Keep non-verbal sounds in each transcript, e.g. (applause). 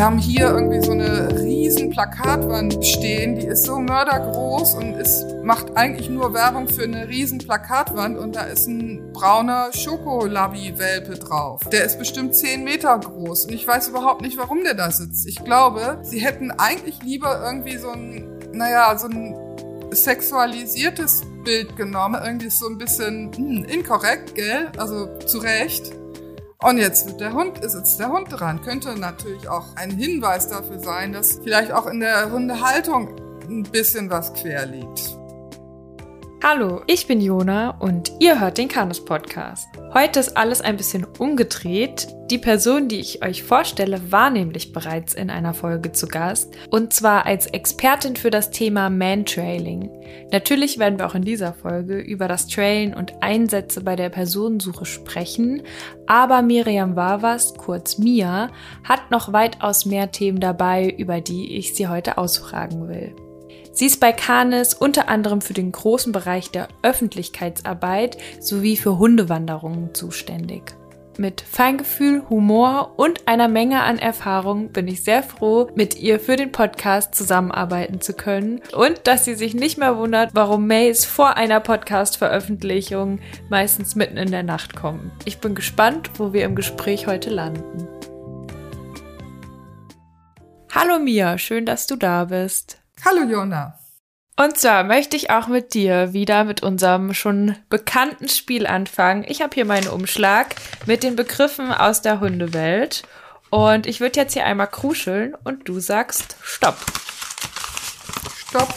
Wir haben hier irgendwie so eine riesen Plakatwand stehen, die ist so mördergroß und ist, macht eigentlich nur Werbung für eine riesen Plakatwand und da ist ein brauner Schokolabi-Welpe drauf. Der ist bestimmt 10 Meter groß und ich weiß überhaupt nicht, warum der da sitzt. Ich glaube, sie hätten eigentlich lieber irgendwie so ein, naja, so ein sexualisiertes Bild genommen. Irgendwie so ein bisschen hm, inkorrekt, gell? Also zu Recht. Und jetzt wird der Hund, ist jetzt der Hund dran. Könnte natürlich auch ein Hinweis dafür sein, dass vielleicht auch in der Hundehaltung ein bisschen was quer liegt. Hallo, ich bin Jona und ihr hört den Kanus Podcast. Heute ist alles ein bisschen umgedreht. Die Person, die ich euch vorstelle, war nämlich bereits in einer Folge zu Gast und zwar als Expertin für das Thema Mantrailing. Natürlich werden wir auch in dieser Folge über das Trailen und Einsätze bei der Personensuche sprechen, aber Miriam Wavas, kurz Mia, hat noch weitaus mehr Themen dabei, über die ich sie heute ausfragen will. Sie ist bei Canis unter anderem für den großen Bereich der Öffentlichkeitsarbeit sowie für Hundewanderungen zuständig. Mit Feingefühl, Humor und einer Menge an Erfahrung bin ich sehr froh, mit ihr für den Podcast zusammenarbeiten zu können und dass sie sich nicht mehr wundert, warum Mails vor einer Podcast-Veröffentlichung meistens mitten in der Nacht kommen. Ich bin gespannt, wo wir im Gespräch heute landen. Hallo Mia, schön, dass du da bist. Hallo Jona. Und zwar möchte ich auch mit dir wieder mit unserem schon bekannten Spiel anfangen. Ich habe hier meinen Umschlag mit den Begriffen aus der Hundewelt. Und ich würde jetzt hier einmal kruscheln und du sagst Stopp. Stopp.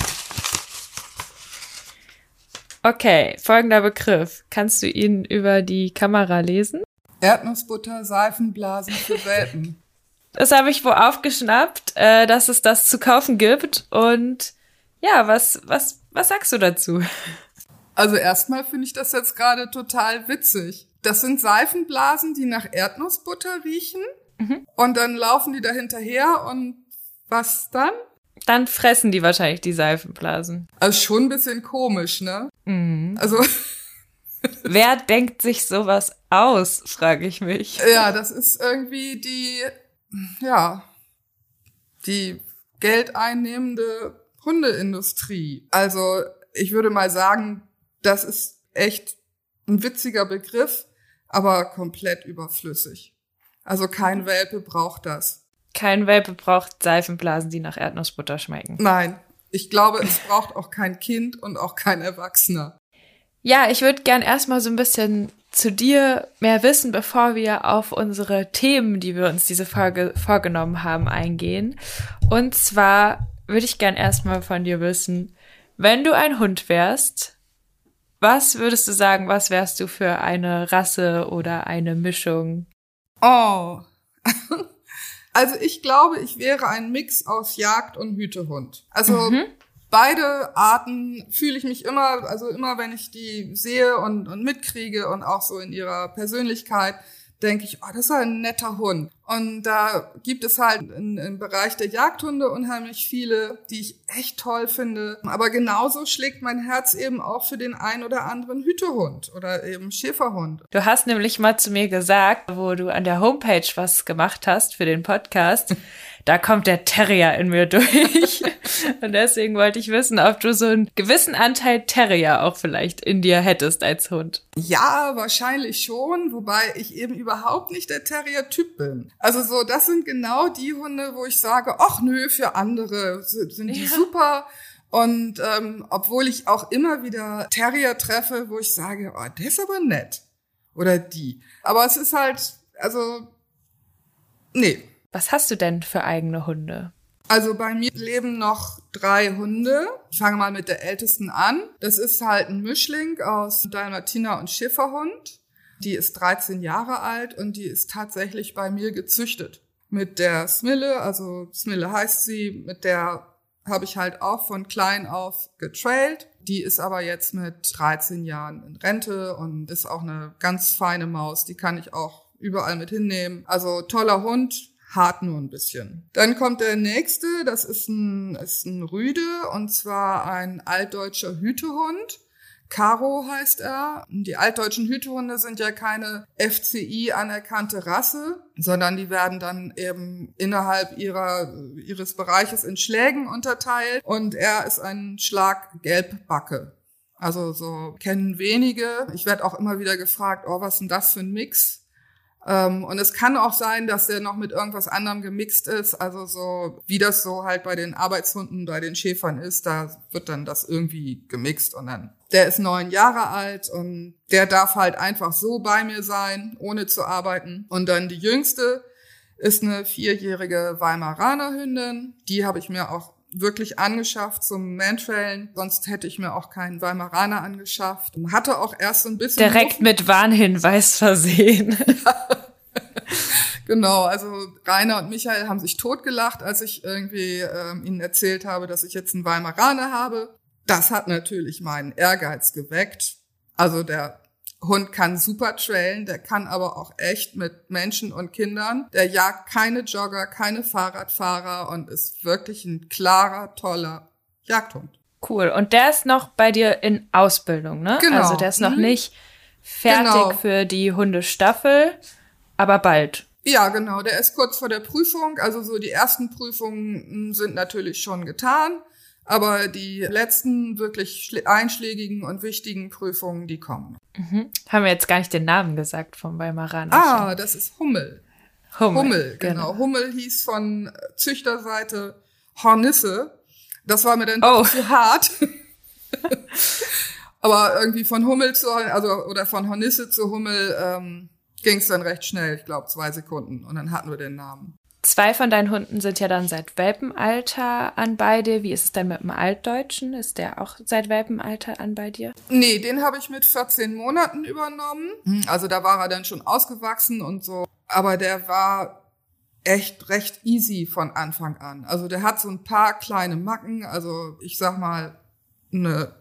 Okay, folgender Begriff. Kannst du ihn über die Kamera lesen? Erdnussbutter, Seifenblasen für Welpen. (laughs) Das habe ich wo aufgeschnappt, äh, dass es das zu kaufen gibt. Und ja, was, was, was sagst du dazu? Also erstmal finde ich das jetzt gerade total witzig. Das sind Seifenblasen, die nach Erdnussbutter riechen. Mhm. Und dann laufen die da hinterher und was dann? Dann fressen die wahrscheinlich die Seifenblasen. Also schon ein bisschen komisch, ne? Mhm. Also. (laughs) Wer denkt sich sowas aus, frage ich mich. Ja, das ist irgendwie die ja, die geldeinnehmende Hundeindustrie. Also ich würde mal sagen, das ist echt ein witziger Begriff, aber komplett überflüssig. Also kein Welpe braucht das. Kein Welpe braucht Seifenblasen, die nach Erdnussbutter schmecken. Nein, ich glaube, es braucht auch kein Kind und auch kein Erwachsener. Ja, ich würde gern erstmal so ein bisschen zu dir mehr wissen, bevor wir auf unsere Themen, die wir uns diese Folge vorgenommen haben, eingehen. Und zwar würde ich gern erstmal von dir wissen, wenn du ein Hund wärst, was würdest du sagen, was wärst du für eine Rasse oder eine Mischung? Oh. (laughs) Also ich glaube, ich wäre ein Mix aus Jagd und Hütehund. Also mhm beide Arten fühle ich mich immer, also immer wenn ich die sehe und, und mitkriege und auch so in ihrer Persönlichkeit, denke ich, oh, das ist ein netter Hund. Und da gibt es halt in, im Bereich der Jagdhunde unheimlich viele, die ich echt toll finde. Aber genauso schlägt mein Herz eben auch für den ein oder anderen Hütehund oder eben Schäferhund. Du hast nämlich mal zu mir gesagt, wo du an der Homepage was gemacht hast für den Podcast, (laughs) da kommt der Terrier in mir (laughs) durch. Und deswegen wollte ich wissen, ob du so einen gewissen Anteil Terrier auch vielleicht in dir hättest als Hund. Ja, wahrscheinlich schon, wobei ich eben überhaupt nicht der Terrier-Typ bin. Also so, das sind genau die Hunde, wo ich sage, ach nö, für andere sind die ja. super. Und ähm, obwohl ich auch immer wieder Terrier treffe, wo ich sage, oh, der ist aber nett. Oder die. Aber es ist halt, also, nee, was hast du denn für eigene Hunde? Also bei mir leben noch drei Hunde. Ich fange mal mit der ältesten an. Das ist halt ein Mischling aus Dalmatiner und Schäferhund. Die ist 13 Jahre alt und die ist tatsächlich bei mir gezüchtet. Mit der Smille, also Smille heißt sie, mit der habe ich halt auch von klein auf getrailt. Die ist aber jetzt mit 13 Jahren in Rente und ist auch eine ganz feine Maus. Die kann ich auch überall mit hinnehmen. Also toller Hund, hart nur ein bisschen. Dann kommt der nächste, das ist ein, ist ein Rüde und zwar ein altdeutscher Hütehund. Caro heißt er. Die altdeutschen Hütehunde sind ja keine FCI anerkannte Rasse, sondern die werden dann eben innerhalb ihrer, ihres Bereiches in Schlägen unterteilt. Und er ist ein Schlag Gelbbacke. Also so kennen wenige. Ich werde auch immer wieder gefragt, oh, was ist denn das für ein Mix? Ähm, und es kann auch sein, dass der noch mit irgendwas anderem gemixt ist. Also so, wie das so halt bei den Arbeitshunden, bei den Schäfern ist, da wird dann das irgendwie gemixt und dann. Der ist neun Jahre alt und der darf halt einfach so bei mir sein, ohne zu arbeiten. Und dann die jüngste ist eine vierjährige Weimaraner Hündin. Die habe ich mir auch wirklich angeschafft zum Mantrailen. Sonst hätte ich mir auch keinen Weimaraner angeschafft. Hatte auch erst so ein bisschen. Direkt Hoffen. mit Warnhinweis versehen. (laughs) genau, also Rainer und Michael haben sich totgelacht, als ich irgendwie ähm, ihnen erzählt habe, dass ich jetzt einen Weimaraner habe. Das hat natürlich meinen Ehrgeiz geweckt. Also der Hund kann super trailen, der kann aber auch echt mit Menschen und Kindern. Der jagt keine Jogger, keine Fahrradfahrer und ist wirklich ein klarer, toller Jagdhund. Cool. Und der ist noch bei dir in Ausbildung, ne? Genau. Also der ist noch mhm. nicht fertig genau. für die Hundestaffel, aber bald. Ja, genau. Der ist kurz vor der Prüfung. Also so die ersten Prüfungen sind natürlich schon getan. Aber die letzten wirklich einschlägigen und wichtigen Prüfungen, die kommen. Mhm. Haben wir jetzt gar nicht den Namen gesagt vom Weimaraner. Ah, das ist Hummel. Hummel, Hummel genau. genau. Hummel hieß von Züchterseite Hornisse. Das war mir dann oh. zu hart. (laughs) Aber irgendwie von Hummel zu, also oder von Hornisse zu Hummel ähm, ging es dann recht schnell, ich glaube zwei Sekunden. Und dann hatten wir den Namen. Zwei von deinen Hunden sind ja dann seit Welpenalter an bei dir. Wie ist es denn mit dem Altdeutschen? Ist der auch seit Welpenalter an bei dir? Nee, den habe ich mit 14 Monaten übernommen. Hm, also da war er dann schon ausgewachsen und so. Aber der war echt recht easy von Anfang an. Also der hat so ein paar kleine Macken. Also ich sag mal eine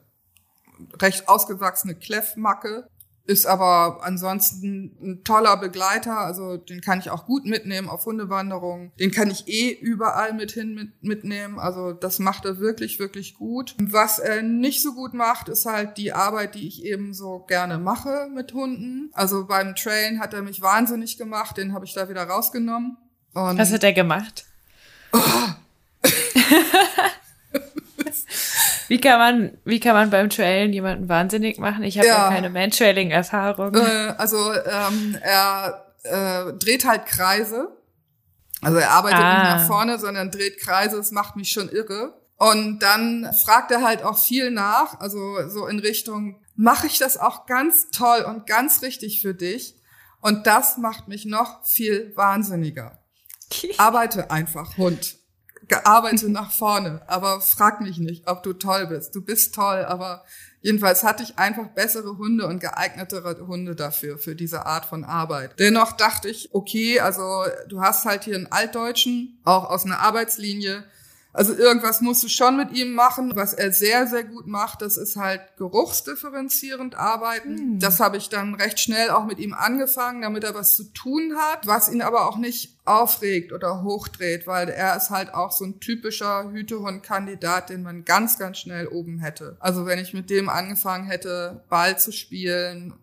recht ausgewachsene Kleffmacke ist aber ansonsten ein toller Begleiter, also den kann ich auch gut mitnehmen auf Hundewanderungen. Den kann ich eh überall mit hin mit, mitnehmen, also das macht er wirklich, wirklich gut. Was er nicht so gut macht, ist halt die Arbeit, die ich eben so gerne mache mit Hunden. Also beim Train hat er mich wahnsinnig gemacht, den habe ich da wieder rausgenommen. Und Was hat er gemacht? Oh. (laughs) Wie kann man, wie kann man beim Trailen jemanden wahnsinnig machen? Ich habe ja. ja. keine Mantrailing-Erfahrung. Äh, also ähm, er äh, dreht halt Kreise. Also er arbeitet ah. nicht nach vorne, sondern dreht Kreise. Das macht mich schon irre. Und dann fragt er halt auch viel nach, also so in Richtung, mache ich das auch ganz toll und ganz richtig für dich? Und das macht mich noch viel wahnsinniger. (laughs) Arbeite einfach, Hund gearbeitet nach vorne, aber frag mich nicht, ob du toll bist. Du bist toll, aber jedenfalls hatte ich einfach bessere Hunde und geeignetere Hunde dafür, für diese Art von Arbeit. Dennoch dachte ich, okay, also du hast halt hier einen Altdeutschen, auch aus einer Arbeitslinie, also irgendwas musst du schon mit ihm machen. Was er sehr, sehr gut macht, das ist halt geruchsdifferenzierend arbeiten. Hm. Das habe ich dann recht schnell auch mit ihm angefangen, damit er was zu tun hat, was ihn aber auch nicht aufregt oder hochdreht, weil er ist halt auch so ein typischer Hütehund-Kandidat, den man ganz, ganz schnell oben hätte. Also wenn ich mit dem angefangen hätte, Ball zu spielen,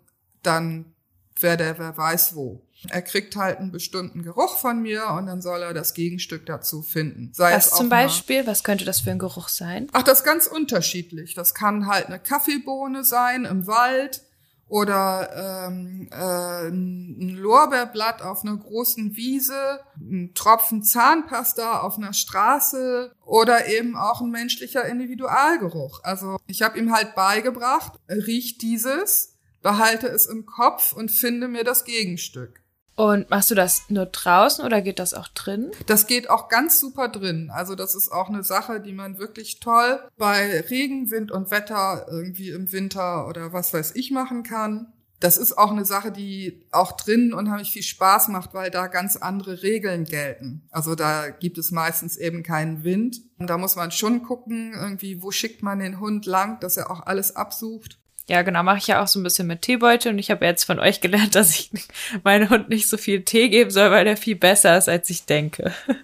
dann wäre der wer weiß wo. Er kriegt halt einen bestimmten Geruch von mir und dann soll er das Gegenstück dazu finden. Sei was zum Beispiel? Was könnte das für ein Geruch sein? Ach, das ist ganz unterschiedlich. Das kann halt eine Kaffeebohne sein im Wald oder ähm, äh, ein Lorbeerblatt auf einer großen Wiese, ein Tropfen Zahnpasta auf einer Straße oder eben auch ein menschlicher Individualgeruch. Also ich habe ihm halt beigebracht, riecht dieses, behalte es im Kopf und finde mir das Gegenstück. Und machst du das nur draußen oder geht das auch drin? Das geht auch ganz super drin. Also das ist auch eine Sache, die man wirklich toll bei Regen, Wind und Wetter irgendwie im Winter oder was weiß ich machen kann. Das ist auch eine Sache, die auch drin unheimlich viel Spaß macht, weil da ganz andere Regeln gelten. Also da gibt es meistens eben keinen Wind. Und da muss man schon gucken, irgendwie, wo schickt man den Hund lang, dass er auch alles absucht. Ja, genau, mache ich ja auch so ein bisschen mit Teebeutel und ich habe jetzt von euch gelernt, (laughs) dass ich meinem Hund nicht so viel Tee geben soll, weil der viel besser ist, als ich denke. (laughs)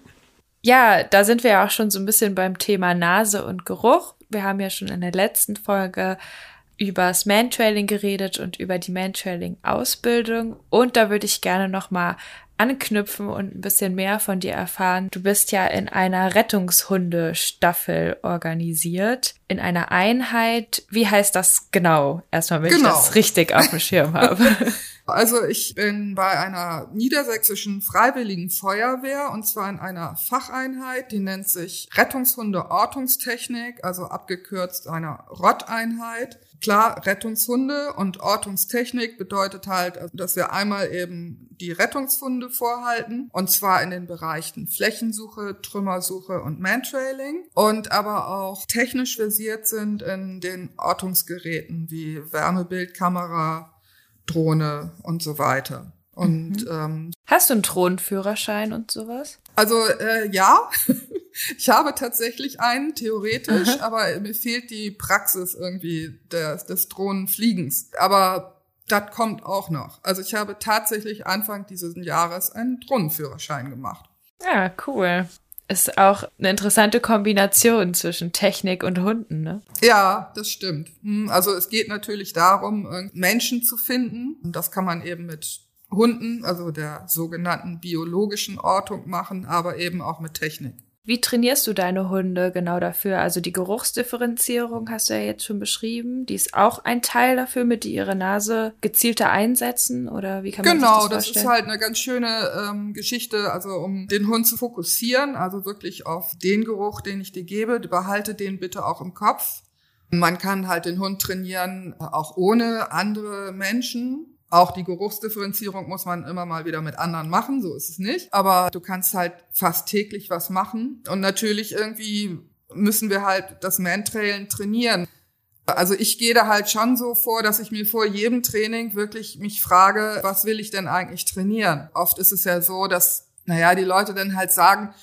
Ja, da sind wir ja auch schon so ein bisschen beim Thema Nase und Geruch. Wir haben ja schon in der letzten Folge übers Mantrailing geredet und über die Mantrailing-Ausbildung. Und da würde ich gerne nochmal anknüpfen und ein bisschen mehr von dir erfahren. Du bist ja in einer Rettungshundestaffel organisiert, in einer Einheit. Wie heißt das genau? Erstmal, wenn genau. ich das richtig auf dem Schirm habe. (laughs) Also ich bin bei einer niedersächsischen freiwilligen Feuerwehr und zwar in einer Facheinheit, die nennt sich Rettungshunde Ortungstechnik, also abgekürzt einer Rotteinheit. Klar, Rettungshunde und Ortungstechnik bedeutet halt, dass wir einmal eben die Rettungshunde vorhalten und zwar in den Bereichen Flächensuche, Trümmersuche und Mantrailing und aber auch technisch versiert sind in den Ortungsgeräten wie Wärmebildkamera, Drohne und so weiter. Und mhm. ähm, hast du einen Drohnenführerschein und sowas? Also äh, ja, (laughs) ich habe tatsächlich einen theoretisch, Aha. aber mir fehlt die Praxis irgendwie des, des Drohnenfliegens. Aber das kommt auch noch. Also ich habe tatsächlich Anfang dieses Jahres einen Drohnenführerschein gemacht. Ja, cool ist auch eine interessante Kombination zwischen Technik und Hunden, ne? Ja, das stimmt. Hm, also es geht natürlich darum, Menschen zu finden. Und das kann man eben mit Hunden, also der sogenannten biologischen Ortung machen, aber eben auch mit Technik. Wie trainierst du deine Hunde genau dafür? Also die Geruchsdifferenzierung hast du ja jetzt schon beschrieben. Die ist auch ein Teil dafür, mit die ihre Nase gezielter einsetzen oder wie kann man genau, sich das Genau, das ist halt eine ganz schöne ähm, Geschichte, also um den Hund zu fokussieren, also wirklich auf den Geruch, den ich dir gebe, behalte den bitte auch im Kopf. Man kann halt den Hund trainieren, auch ohne andere Menschen. Auch die Geruchsdifferenzierung muss man immer mal wieder mit anderen machen, so ist es nicht. Aber du kannst halt fast täglich was machen. Und natürlich irgendwie müssen wir halt das Mantrailen trainieren. Also ich gehe da halt schon so vor, dass ich mir vor jedem Training wirklich mich frage, was will ich denn eigentlich trainieren? Oft ist es ja so, dass, naja, die Leute dann halt sagen,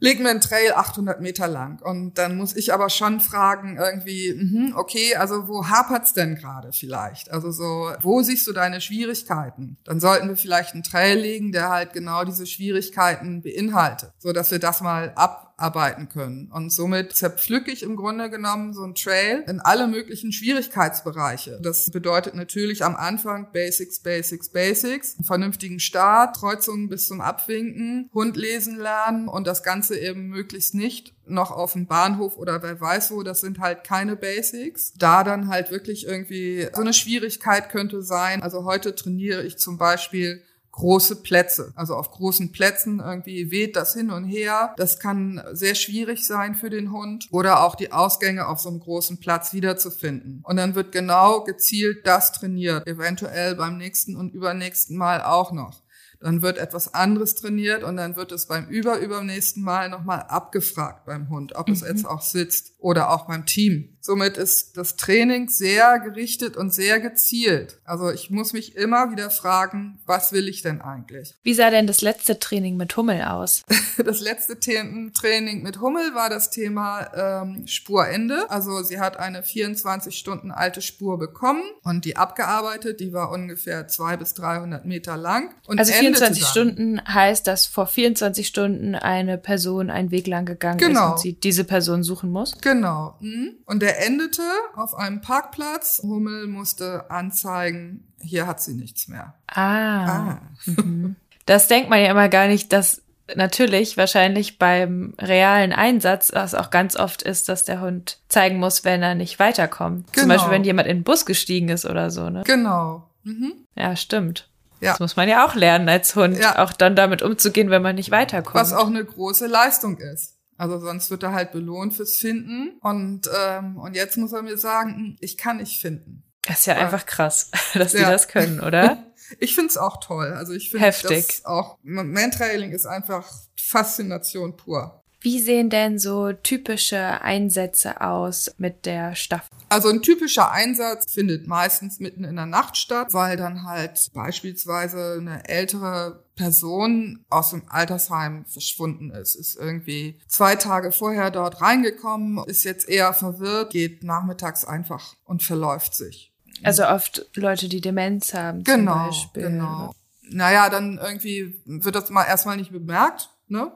leg mir einen Trail 800 Meter lang. Und dann muss ich aber schon fragen, irgendwie, mh, okay, also wo hapert's denn gerade vielleicht? Also so, wo siehst du deine Schwierigkeiten? Dann sollten wir vielleicht einen Trail legen, der halt genau diese Schwierigkeiten beinhaltet, so dass wir das mal ab arbeiten können. Und somit zerpflücke ich im Grunde genommen so ein Trail in alle möglichen Schwierigkeitsbereiche. Das bedeutet natürlich am Anfang Basics, Basics, Basics, einen vernünftigen Start, Kreuzungen bis zum Abwinken, Hund lesen lernen und das Ganze eben möglichst nicht noch auf dem Bahnhof oder wer weiß wo, das sind halt keine Basics. Da dann halt wirklich irgendwie so eine Schwierigkeit könnte sein. Also heute trainiere ich zum Beispiel große Plätze. Also auf großen Plätzen irgendwie weht das hin und her. Das kann sehr schwierig sein für den Hund oder auch die Ausgänge auf so einem großen Platz wiederzufinden. Und dann wird genau gezielt das trainiert, eventuell beim nächsten und übernächsten Mal auch noch dann wird etwas anderes trainiert und dann wird es beim überübernächsten Mal nochmal abgefragt beim Hund, ob mhm. es jetzt auch sitzt oder auch beim Team. Somit ist das Training sehr gerichtet und sehr gezielt. Also ich muss mich immer wieder fragen, was will ich denn eigentlich? Wie sah denn das letzte Training mit Hummel aus? (laughs) Das letzte Training mit Hummel war das Thema ähm, Spurende. Also sie hat eine 24 Stunden alte Spur bekommen und die abgearbeitet. Die war ungefähr zwei bis 300 Meter lang. Und also 24 Stunden heißt, dass vor 24 Stunden eine Person einen Weg lang gegangen genau. ist und sie diese Person suchen muss? Genau. Mhm. Und der endete auf einem Parkplatz. Hummel musste anzeigen, hier hat sie nichts mehr. Ah. ah. Mhm. Das denkt man ja immer gar nicht, dass natürlich wahrscheinlich beim realen Einsatz das auch ganz oft ist, dass der Hund zeigen muss, wenn er nicht weiterkommt. Genau. Zum Beispiel, wenn jemand in den Bus gestiegen ist oder so, ne? Genau. Mhm. Ja, stimmt. Ja. Das muss man ja auch lernen als Hund, ja. auch dann damit umzugehen, wenn man nicht weiterkommt. Was auch eine große Leistung ist. Also sonst wird er halt belohnt fürs Finden. Und, ähm, und jetzt muss er mir sagen, hm, ich kann nicht finden. Das ist ja Weil, einfach krass, (laughs) dass ja. die das können, oder? (laughs) ich finde es auch toll. Also ich finde das auch, Mantrailing ist einfach Faszination pur. Wie sehen denn so typische Einsätze aus mit der Staffel? Also ein typischer Einsatz findet meistens mitten in der Nacht statt, weil dann halt beispielsweise eine ältere Person aus dem Altersheim verschwunden ist, ist irgendwie zwei Tage vorher dort reingekommen, ist jetzt eher verwirrt, geht nachmittags einfach und verläuft sich. Also oft Leute, die Demenz haben. Genau, zum Beispiel. genau. Naja, dann irgendwie wird das mal erstmal nicht bemerkt, ne?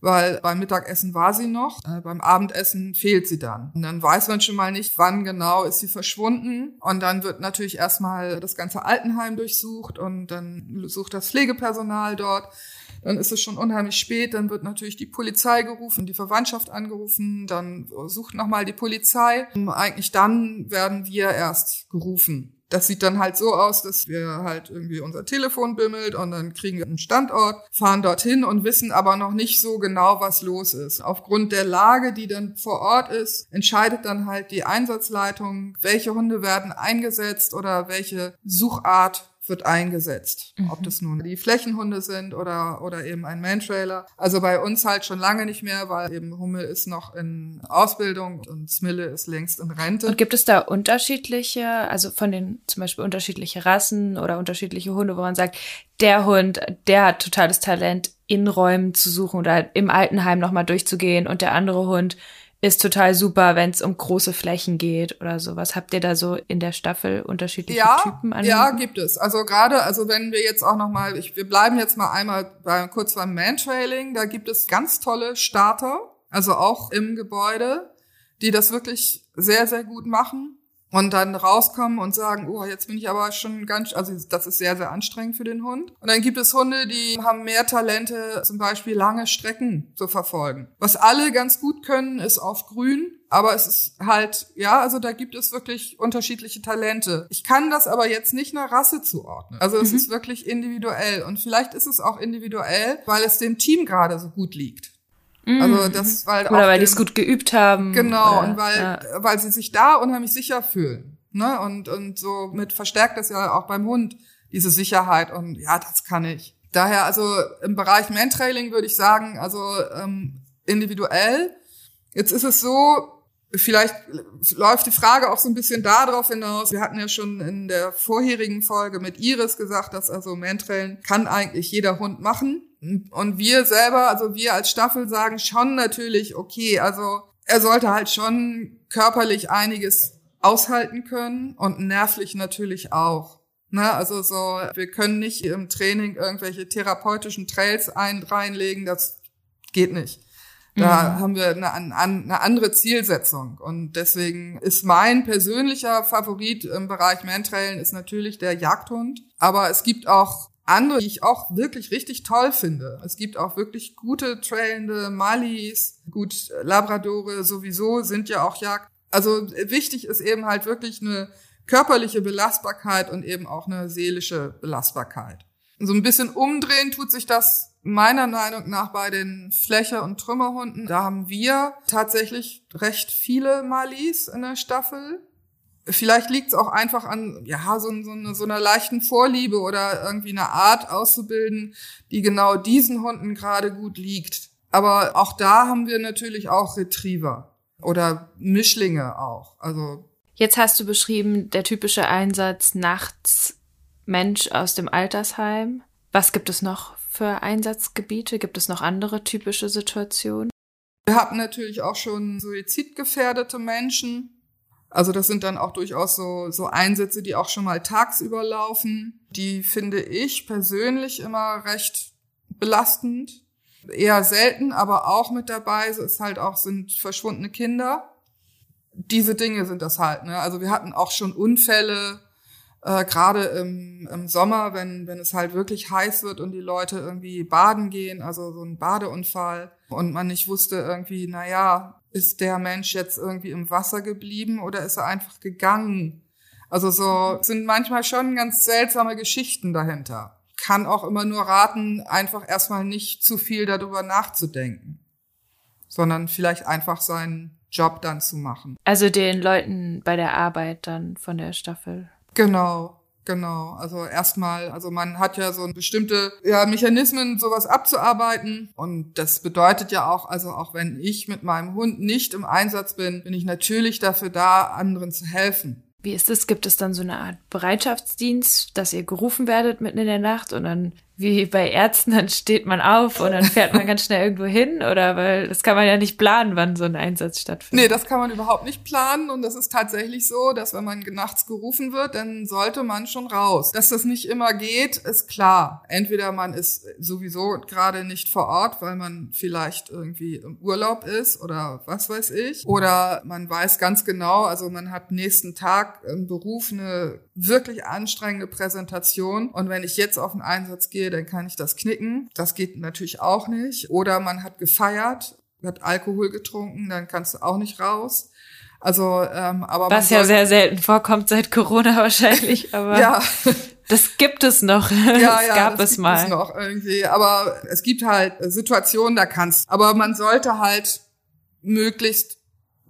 Weil beim Mittagessen war sie noch, äh, beim Abendessen fehlt sie dann. Und dann weiß man schon mal nicht, wann genau ist sie verschwunden. Und dann wird natürlich erstmal das ganze Altenheim durchsucht und dann sucht das Pflegepersonal dort. Dann ist es schon unheimlich spät, dann wird natürlich die Polizei gerufen, die Verwandtschaft angerufen, dann sucht nochmal die Polizei. Eigentlich dann werden wir erst gerufen das sieht dann halt so aus, dass wir halt irgendwie unser Telefon bimmelt und dann kriegen wir einen Standort, fahren dorthin und wissen aber noch nicht so genau, was los ist. Aufgrund der Lage, die dann vor Ort ist, entscheidet dann halt die Einsatzleitung, welche Hunde werden eingesetzt oder welche Suchart wird eingesetzt. Mhm. Ob das nun die Flächenhunde sind oder, oder eben ein Mantrailer. Also bei uns halt schon lange nicht mehr, weil eben Hummel ist noch in Ausbildung und Smille ist längst in Rente. Und gibt es da unterschiedliche, also von den zum Beispiel unterschiedliche Rassen oder unterschiedliche Hunde, wo man sagt, der Hund, der hat totales Talent, in Räumen zu suchen oder im Altenheim nochmal durchzugehen und der andere Hund ist total super, wenn es um große Flächen geht oder sowas. Habt ihr da so in der Staffel unterschiedliche ja, Typen an? Ja, gibt es. Also gerade, also wenn wir jetzt auch noch mal, ich, wir bleiben jetzt mal einmal bei, kurz beim Mantrailing, da gibt es ganz tolle Starter, also auch im Gebäude, die das wirklich sehr, sehr gut machen und dann rauskommen und sagen, oh, jetzt bin ich aber schon ganz, also das ist sehr, sehr anstrengend für den Hund. Und dann gibt es Hunde, die haben mehr Talente, zum Beispiel lange Strecken zu verfolgen. Was alle ganz gut können, ist auf Grün. Aber es ist halt, ja, also da gibt es wirklich unterschiedliche Talente. Ich kann das aber jetzt nicht einer Rasse zuordnen. Also es mhm. ist wirklich individuell. Und vielleicht ist es auch individuell, weil es dem Team gerade so gut liegt. Mhm. Also das, weil Oder weil die es gut geübt haben. Genau, oder, und weil, ja. weil sie sich da unheimlich sicher fühlen. Ne? Und, und so mit verstärkt das ja auch beim Hund, diese Sicherheit und ja, das kann ich. Daher, also im Bereich Mantrailing würde ich sagen, also ähm, individuell. Jetzt ist es so, Vielleicht läuft die Frage auch so ein bisschen darauf hinaus. Wir hatten ja schon in der vorherigen Folge mit Iris gesagt, dass also Mantrailen kann eigentlich jeder Hund machen. Und wir selber, also wir als Staffel sagen schon natürlich, okay, also er sollte halt schon körperlich einiges aushalten können und nervlich natürlich auch. Ne, also so, wir können nicht im Training irgendwelche therapeutischen Trails ein, reinlegen, das geht nicht. Da mhm. haben wir eine, eine, andere Zielsetzung. Und deswegen ist mein persönlicher Favorit im Bereich Mantrailen ist natürlich der Jagdhund. Aber es gibt auch andere, die ich auch wirklich richtig toll finde. Es gibt auch wirklich gute trailende Malis, gut Labradore sowieso sind ja auch Jagd. Also wichtig ist eben halt wirklich eine körperliche Belastbarkeit und eben auch eine seelische Belastbarkeit. So ein bisschen umdrehen tut sich das meiner Meinung nach bei den Fläche- und Trümmerhunden. Da haben wir tatsächlich recht viele Malis in der Staffel. Vielleicht liegt es auch einfach an, ja, so, so, eine, so einer leichten Vorliebe oder irgendwie eine Art auszubilden, die genau diesen Hunden gerade gut liegt. Aber auch da haben wir natürlich auch Retriever oder Mischlinge auch. Also Jetzt hast du beschrieben, der typische Einsatz nachts Mensch aus dem Altersheim. Was gibt es noch für Einsatzgebiete? Gibt es noch andere typische Situationen? Wir hatten natürlich auch schon suizidgefährdete Menschen, also das sind dann auch durchaus so, so Einsätze, die auch schon mal tagsüber laufen. Die finde ich persönlich immer recht belastend. Eher selten, aber auch mit dabei so ist halt auch sind verschwundene Kinder. Diese Dinge sind das halt. Ne? Also wir hatten auch schon Unfälle, äh, gerade im, im Sommer, wenn, wenn es halt wirklich heiß wird und die Leute irgendwie baden gehen, also so ein Badeunfall und man nicht wusste irgendwie, na ja, ist der Mensch jetzt irgendwie im Wasser geblieben oder ist er einfach gegangen? Also so sind manchmal schon ganz seltsame Geschichten dahinter. Kann auch immer nur raten, einfach erstmal nicht zu viel darüber nachzudenken, sondern vielleicht einfach seinen Job dann zu machen. Also den Leuten bei der Arbeit dann von der Staffel. Genau. Genau, also erstmal, also man hat ja so bestimmte ja, Mechanismen, sowas abzuarbeiten. Und das bedeutet ja auch, also auch wenn ich mit meinem Hund nicht im Einsatz bin, bin ich natürlich dafür da, anderen zu helfen. Wie ist es? Gibt es dann so eine Art Bereitschaftsdienst, dass ihr gerufen werdet mitten in der Nacht und dann wie bei Ärzten, dann steht man auf und dann fährt man ganz schnell irgendwo hin oder weil das kann man ja nicht planen, wann so ein Einsatz stattfindet. Nee, das kann man überhaupt nicht planen und das ist tatsächlich so, dass wenn man nachts gerufen wird, dann sollte man schon raus. Dass das nicht immer geht, ist klar. Entweder man ist sowieso gerade nicht vor Ort, weil man vielleicht irgendwie im Urlaub ist oder was weiß ich. Oder man weiß ganz genau, also man hat nächsten Tag im Beruf eine wirklich anstrengende Präsentation und wenn ich jetzt auf den Einsatz gehe, dann kann ich das knicken. Das geht natürlich auch nicht. Oder man hat gefeiert, hat Alkohol getrunken, dann kannst du auch nicht raus. Also, ähm, aber was ja sehr selten vorkommt seit Corona (laughs) wahrscheinlich, (laughs) aber ja. das gibt es noch. (laughs) Ja, das ja, gab das es mal. Es noch irgendwie, aber es gibt halt Situationen, da kannst. Aber man sollte halt möglichst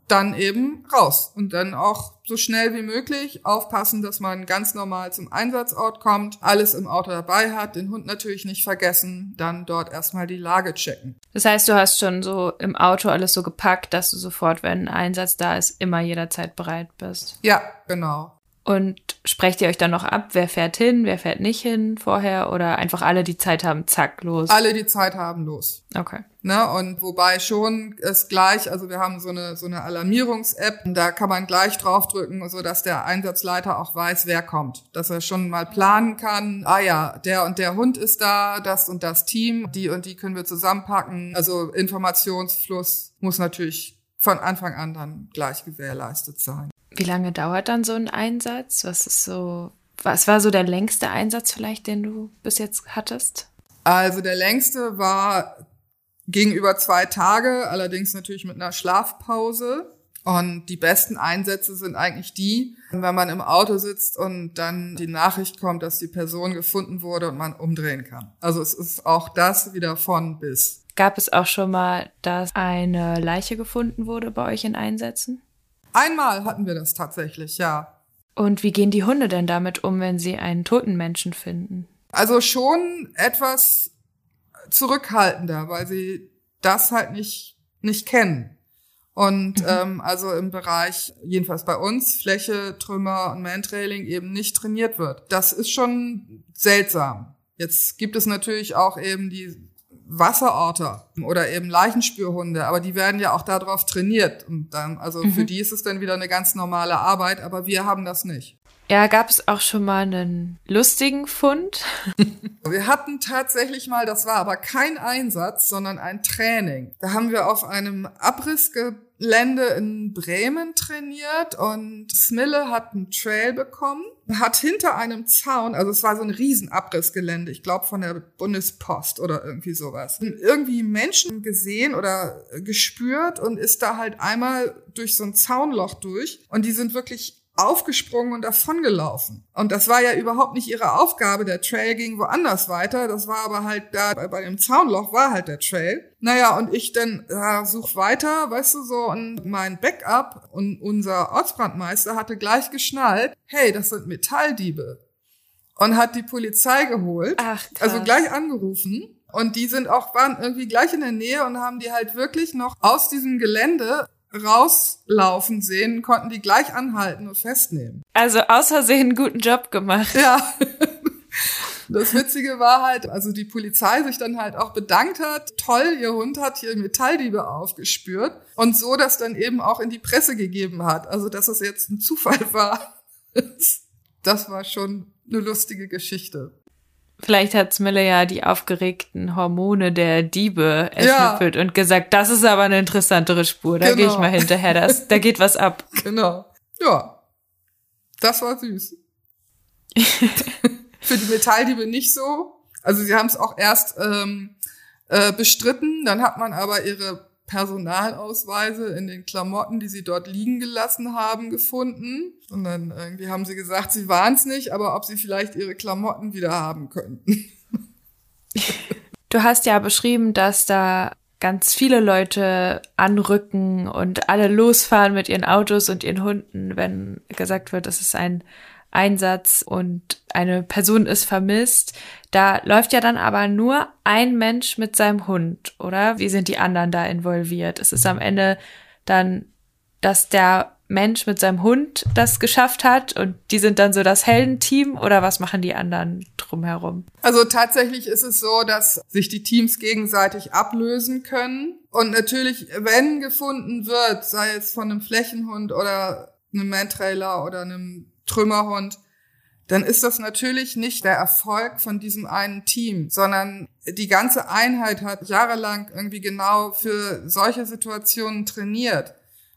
dann eben raus und dann auch so schnell wie möglich aufpassen, dass man ganz normal zum Einsatzort kommt, alles im Auto dabei hat, den Hund natürlich nicht vergessen, dann dort erstmal die Lage checken. Das heißt, du hast schon so im Auto alles so gepackt, dass du sofort, wenn ein Einsatz da ist, immer jederzeit bereit bist. Ja, genau. Und sprecht ihr euch dann noch ab, wer fährt hin, wer fährt nicht hin vorher oder einfach alle, die Zeit haben, zack, los? Alle, die Zeit haben, los. Okay. Ne? Und wobei schon es gleich, also wir haben so eine, so eine Alarmierungs-App, da kann man gleich draufdrücken, so dass der Einsatzleiter auch weiß, wer kommt. Dass er schon mal planen kann, ah ja, der und der Hund ist da, das und das Team, die und die können wir zusammenpacken. Also Informationsfluss muss natürlich von Anfang an dann gleich gewährleistet sein. Wie lange dauert dann so ein Einsatz? Was ist so, was war so der längste Einsatz vielleicht, den du bis jetzt hattest? Also der längste war gegenüber zwei Tage, allerdings natürlich mit einer Schlafpause. Und die besten Einsätze sind eigentlich die, wenn man im Auto sitzt und dann die Nachricht kommt, dass die Person gefunden wurde und man umdrehen kann. Also es ist auch das wieder von bis. Gab es auch schon mal, dass eine Leiche gefunden wurde bei euch in Einsätzen? Einmal hatten wir das tatsächlich, ja. Und wie gehen die Hunde denn damit um, wenn sie einen toten Menschen finden? Also schon etwas zurückhaltender, weil sie das halt nicht, nicht kennen. Und mhm. ähm, also im Bereich, jedenfalls bei uns, Fläche, Trümmer und Mantrailing eben nicht trainiert wird. Das ist schon seltsam. Jetzt gibt es natürlich auch eben die Wasserorte oder eben Leichenspürhunde, aber die werden ja auch darauf trainiert. Und dann, also mhm. für die ist es dann wieder eine ganz normale Arbeit, aber wir haben das nicht. Ja, gab es auch schon mal einen lustigen Fund? (laughs) wir hatten tatsächlich mal, das war aber kein Einsatz, sondern ein Training. Da haben wir auf einem Abrissgelände in Bremen trainiert und Smille hat einen Trail bekommen, hat hinter einem Zaun, also es war so ein riesen Abrissgelände, ich glaube von der Bundespost oder irgendwie sowas, irgendwie Menschen gesehen oder gespürt und ist da halt einmal durch so ein Zaunloch durch und die sind wirklich aufgesprungen und davongelaufen. Und das war ja überhaupt nicht ihre Aufgabe. Der Trail ging woanders weiter. Das war aber halt da bei, dem Zaunloch war halt der Trail. Naja, und ich dann ja, such weiter, weißt du so, und mein Backup und unser Ortsbrandmeister hatte gleich geschnallt, hey, das sind Metalldiebe. Und hat die Polizei geholt. Ach, krass. Also gleich angerufen. Und die sind auch, waren irgendwie gleich in der Nähe und haben die halt wirklich noch aus diesem Gelände rauslaufen sehen, konnten die gleich anhalten und festnehmen. Also außersehen guten Job gemacht. Ja. (laughs) Das Witzige war halt, also die Polizei sich dann halt auch bedankt hat. Toll, ihr Hund hat hier Metalldiebe aufgespürt. Und so das dann eben auch in die Presse gegeben hat. Also, dass es jetzt ein Zufall (laughs) war. Das war schon eine lustige Geschichte. Vielleicht hat Smille ja die aufgeregten Hormone der Diebe erschnüffelt ja. und gesagt, das ist aber eine interessantere Spur, da genau. gehe ich mal hinterher, das, da geht was ab. (laughs) Genau. Ja. Das war süß. (laughs) Für die Metalldiebe nicht so. Also sie haben es auch erst ähm, äh, bestritten, dann hat man aber ihre Personalausweise in den Klamotten, die sie dort liegen gelassen haben, gefunden. Und dann irgendwie haben sie gesagt, sie waren es nicht, aber ob sie vielleicht ihre Klamotten wieder haben könnten. Du hast ja beschrieben, dass da ganz viele Leute anrücken und alle losfahren mit ihren Autos und ihren Hunden, wenn gesagt wird, es ist ein Einsatz und eine Person ist vermisst. Da läuft ja dann aber nur ein Mensch mit seinem Hund, oder? Wie sind die anderen da involviert? Es ist am Ende dann, dass der Mensch mit seinem Hund das geschafft hat und die sind dann so das Heldenteam oder was machen die anderen drumherum? Also tatsächlich ist es so, dass sich die Teams gegenseitig ablösen können. Und natürlich, wenn gefunden wird, sei es von einem Flächenhund oder einem Mantrailer oder einem Trümmerhund, dann ist das natürlich nicht der Erfolg von diesem einen Team, sondern die ganze Einheit hat jahrelang irgendwie genau für solche Situationen trainiert.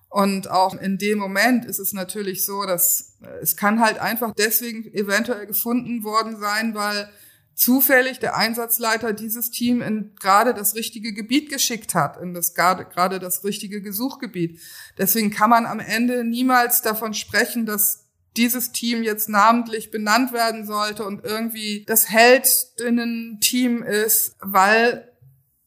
Und auch in dem Moment ist es natürlich so, dass es kann halt einfach deswegen eventuell gefunden worden sein, weil zufällig der Einsatzleiter dieses Team in gerade das richtige Gebiet geschickt hat, in das gerade, gerade das richtige Gesuchgebiet. Deswegen kann man am Ende niemals davon sprechen, dass dieses Team jetzt namentlich benannt werden sollte und irgendwie das Heldinnen-Team ist, weil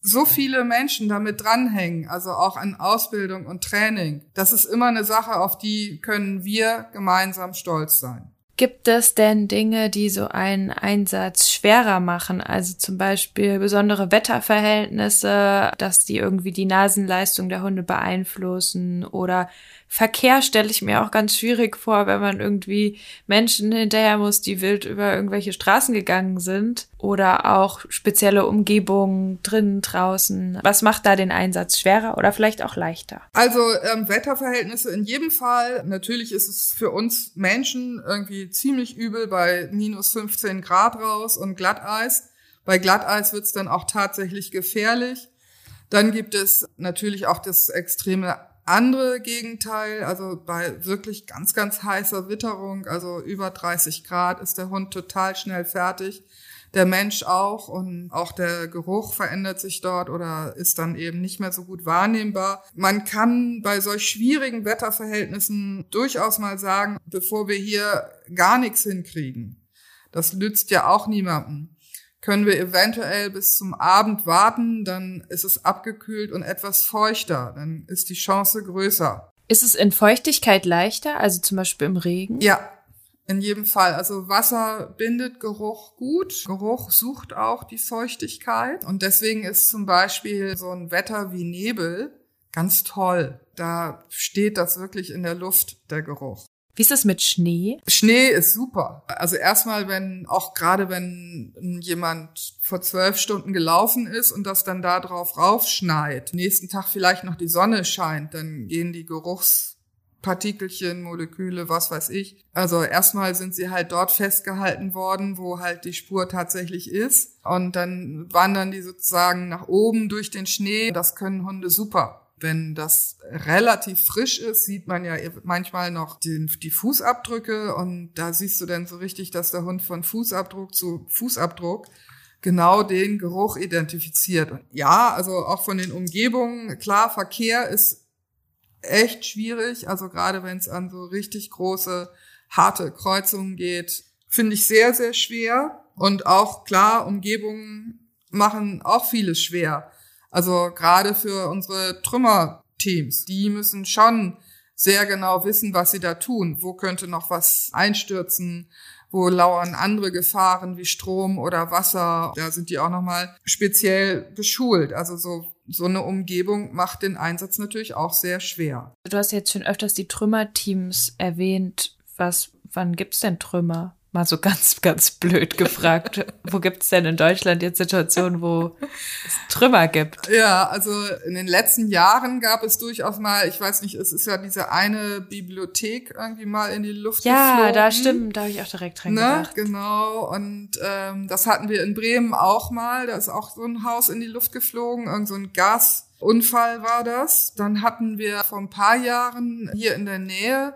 so viele Menschen damit dranhängen, also auch an Ausbildung und Training. Das ist immer eine Sache, auf die können wir gemeinsam stolz sein. Gibt es denn Dinge, die so einen Einsatz schwerer machen? Also zum Beispiel besondere Wetterverhältnisse, dass die irgendwie die Nasenleistung der Hunde beeinflussen oder Verkehr stelle ich mir auch ganz schwierig vor, wenn man irgendwie Menschen hinterher muss, die wild über irgendwelche Straßen gegangen sind oder auch spezielle Umgebungen drinnen, draußen. Was macht da den Einsatz schwerer oder vielleicht auch leichter? Also ähm, Wetterverhältnisse in jedem Fall. Natürlich ist es für uns Menschen irgendwie ziemlich übel bei minus 15 Grad raus und Glatteis. Bei Glatteis wird es dann auch tatsächlich gefährlich. Dann gibt es natürlich auch das extreme andere Gegenteil, also bei wirklich ganz, ganz heißer Witterung, also über 30 Grad, ist der Hund total schnell fertig. Der Mensch auch und auch der Geruch verändert sich dort oder ist dann eben nicht mehr so gut wahrnehmbar. Man kann bei solch schwierigen Wetterverhältnissen durchaus mal sagen, bevor wir hier gar nichts hinkriegen. Das nützt ja auch niemandem können wir eventuell bis zum Abend warten, dann ist es abgekühlt und etwas feuchter, dann ist die Chance größer. Ist es in Feuchtigkeit leichter, also zum Beispiel im Regen? Ja, in jedem Fall. Also Wasser bindet Geruch gut. Geruch sucht auch die Feuchtigkeit. Und deswegen ist zum Beispiel so ein Wetter wie Nebel ganz toll. Da steht das wirklich in der Luft, der Geruch. Wie ist es mit Schnee? Schnee ist super. Also erstmal, wenn, auch gerade wenn jemand vor zwölf Stunden gelaufen ist und das dann da drauf raufschneit, nächsten Tag vielleicht noch die Sonne scheint, dann gehen die Geruchspartikelchen, Moleküle, was weiß ich. Also erstmal sind sie halt dort festgehalten worden, wo halt die Spur tatsächlich ist. Und dann wandern die sozusagen nach oben durch den Schnee. Das können Hunde super. Wenn das relativ frisch ist, sieht man ja manchmal noch den, die Fußabdrücke und da siehst du dann so richtig, dass der Hund von Fußabdruck zu Fußabdruck genau den Geruch identifiziert. Und ja, also auch von den Umgebungen, klar, Verkehr ist echt schwierig, also gerade wenn es an so richtig große, harte Kreuzungen geht, finde ich sehr, sehr schwer. Und auch klar, Umgebungen machen auch vieles schwer. Also gerade für unsere Trümmerteams, die müssen schon sehr genau wissen, was sie da tun. Wo könnte noch was einstürzen? Wo lauern andere Gefahren wie Strom oder Wasser? Da sind die auch nochmal speziell beschult. Also so, so eine Umgebung macht den Einsatz natürlich auch sehr schwer. Du hast jetzt schon öfters die Trümmerteams erwähnt. Was, wann gibt's denn Trümmer? Mal so ganz, ganz blöd (laughs) gefragt, wo gibt's denn in Deutschland jetzt Situationen, wo es Trümmer gibt? Ja, also in den letzten Jahren gab es durchaus mal, ich weiß nicht, es ist ja diese eine Bibliothek irgendwie mal in die Luft ja, geflogen. Ja, da stimmt, da habe ich auch direkt dran ne? gedacht. Genau, und ähm, das hatten wir in Bremen auch mal, da ist auch so ein Haus in die Luft geflogen, irgend so ein Gasunfall war das. Dann hatten wir vor ein paar Jahren hier in der Nähe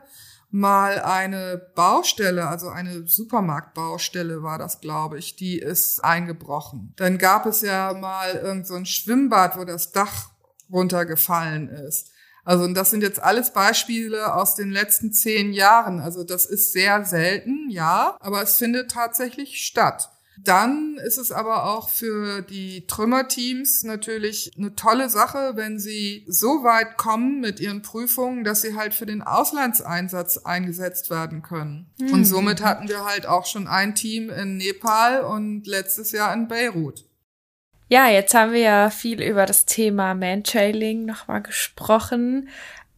mal eine Baustelle, also eine Supermarktbaustelle war das, glaube ich, die ist eingebrochen. Dann gab es ja mal irgend so ein Schwimmbad, wo das Dach runtergefallen ist. Also und das sind jetzt alles Beispiele aus den letzten zehn Jahren. Also das ist sehr selten, ja, aber es findet tatsächlich statt. Dann ist es aber auch für die Trümmerteams natürlich eine tolle Sache, wenn sie so weit kommen mit ihren Prüfungen, dass sie halt für den Auslandseinsatz eingesetzt werden können. Mhm. Und somit hatten wir halt auch schon ein Team in Nepal und letztes Jahr in Beirut. Ja, jetzt haben wir ja viel über das Thema Mantrailing nochmal gesprochen.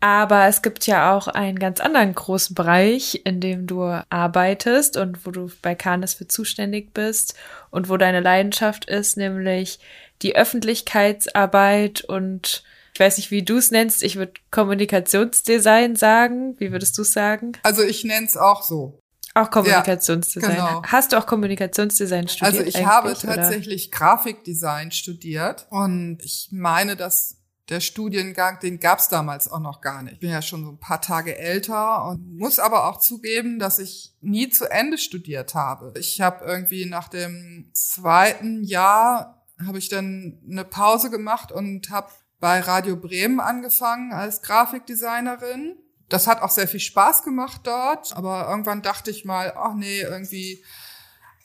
Aber es gibt ja auch einen ganz anderen großen Bereich, in dem du arbeitest und wo du bei Canis für zuständig bist und wo deine Leidenschaft ist, nämlich die Öffentlichkeitsarbeit und ich weiß nicht, wie du es nennst. Ich würde Kommunikationsdesign sagen. Wie würdest du es sagen? Also ich nenne es auch so. Auch Kommunikationsdesign. Ja, genau. Hast du auch Kommunikationsdesign studiert? Also ich habe tatsächlich oder? Grafikdesign studiert und ich meine, dass der Studiengang, den gab es damals auch noch gar nicht. Ich bin ja schon so ein paar Tage älter und muss aber auch zugeben, dass ich nie zu Ende studiert habe. Ich habe irgendwie nach dem zweiten Jahr habe ich dann eine Pause gemacht und habe bei Radio Bremen angefangen als Grafikdesignerin das hat auch sehr viel Spaß gemacht dort, aber irgendwann dachte ich mal, ach nee, irgendwie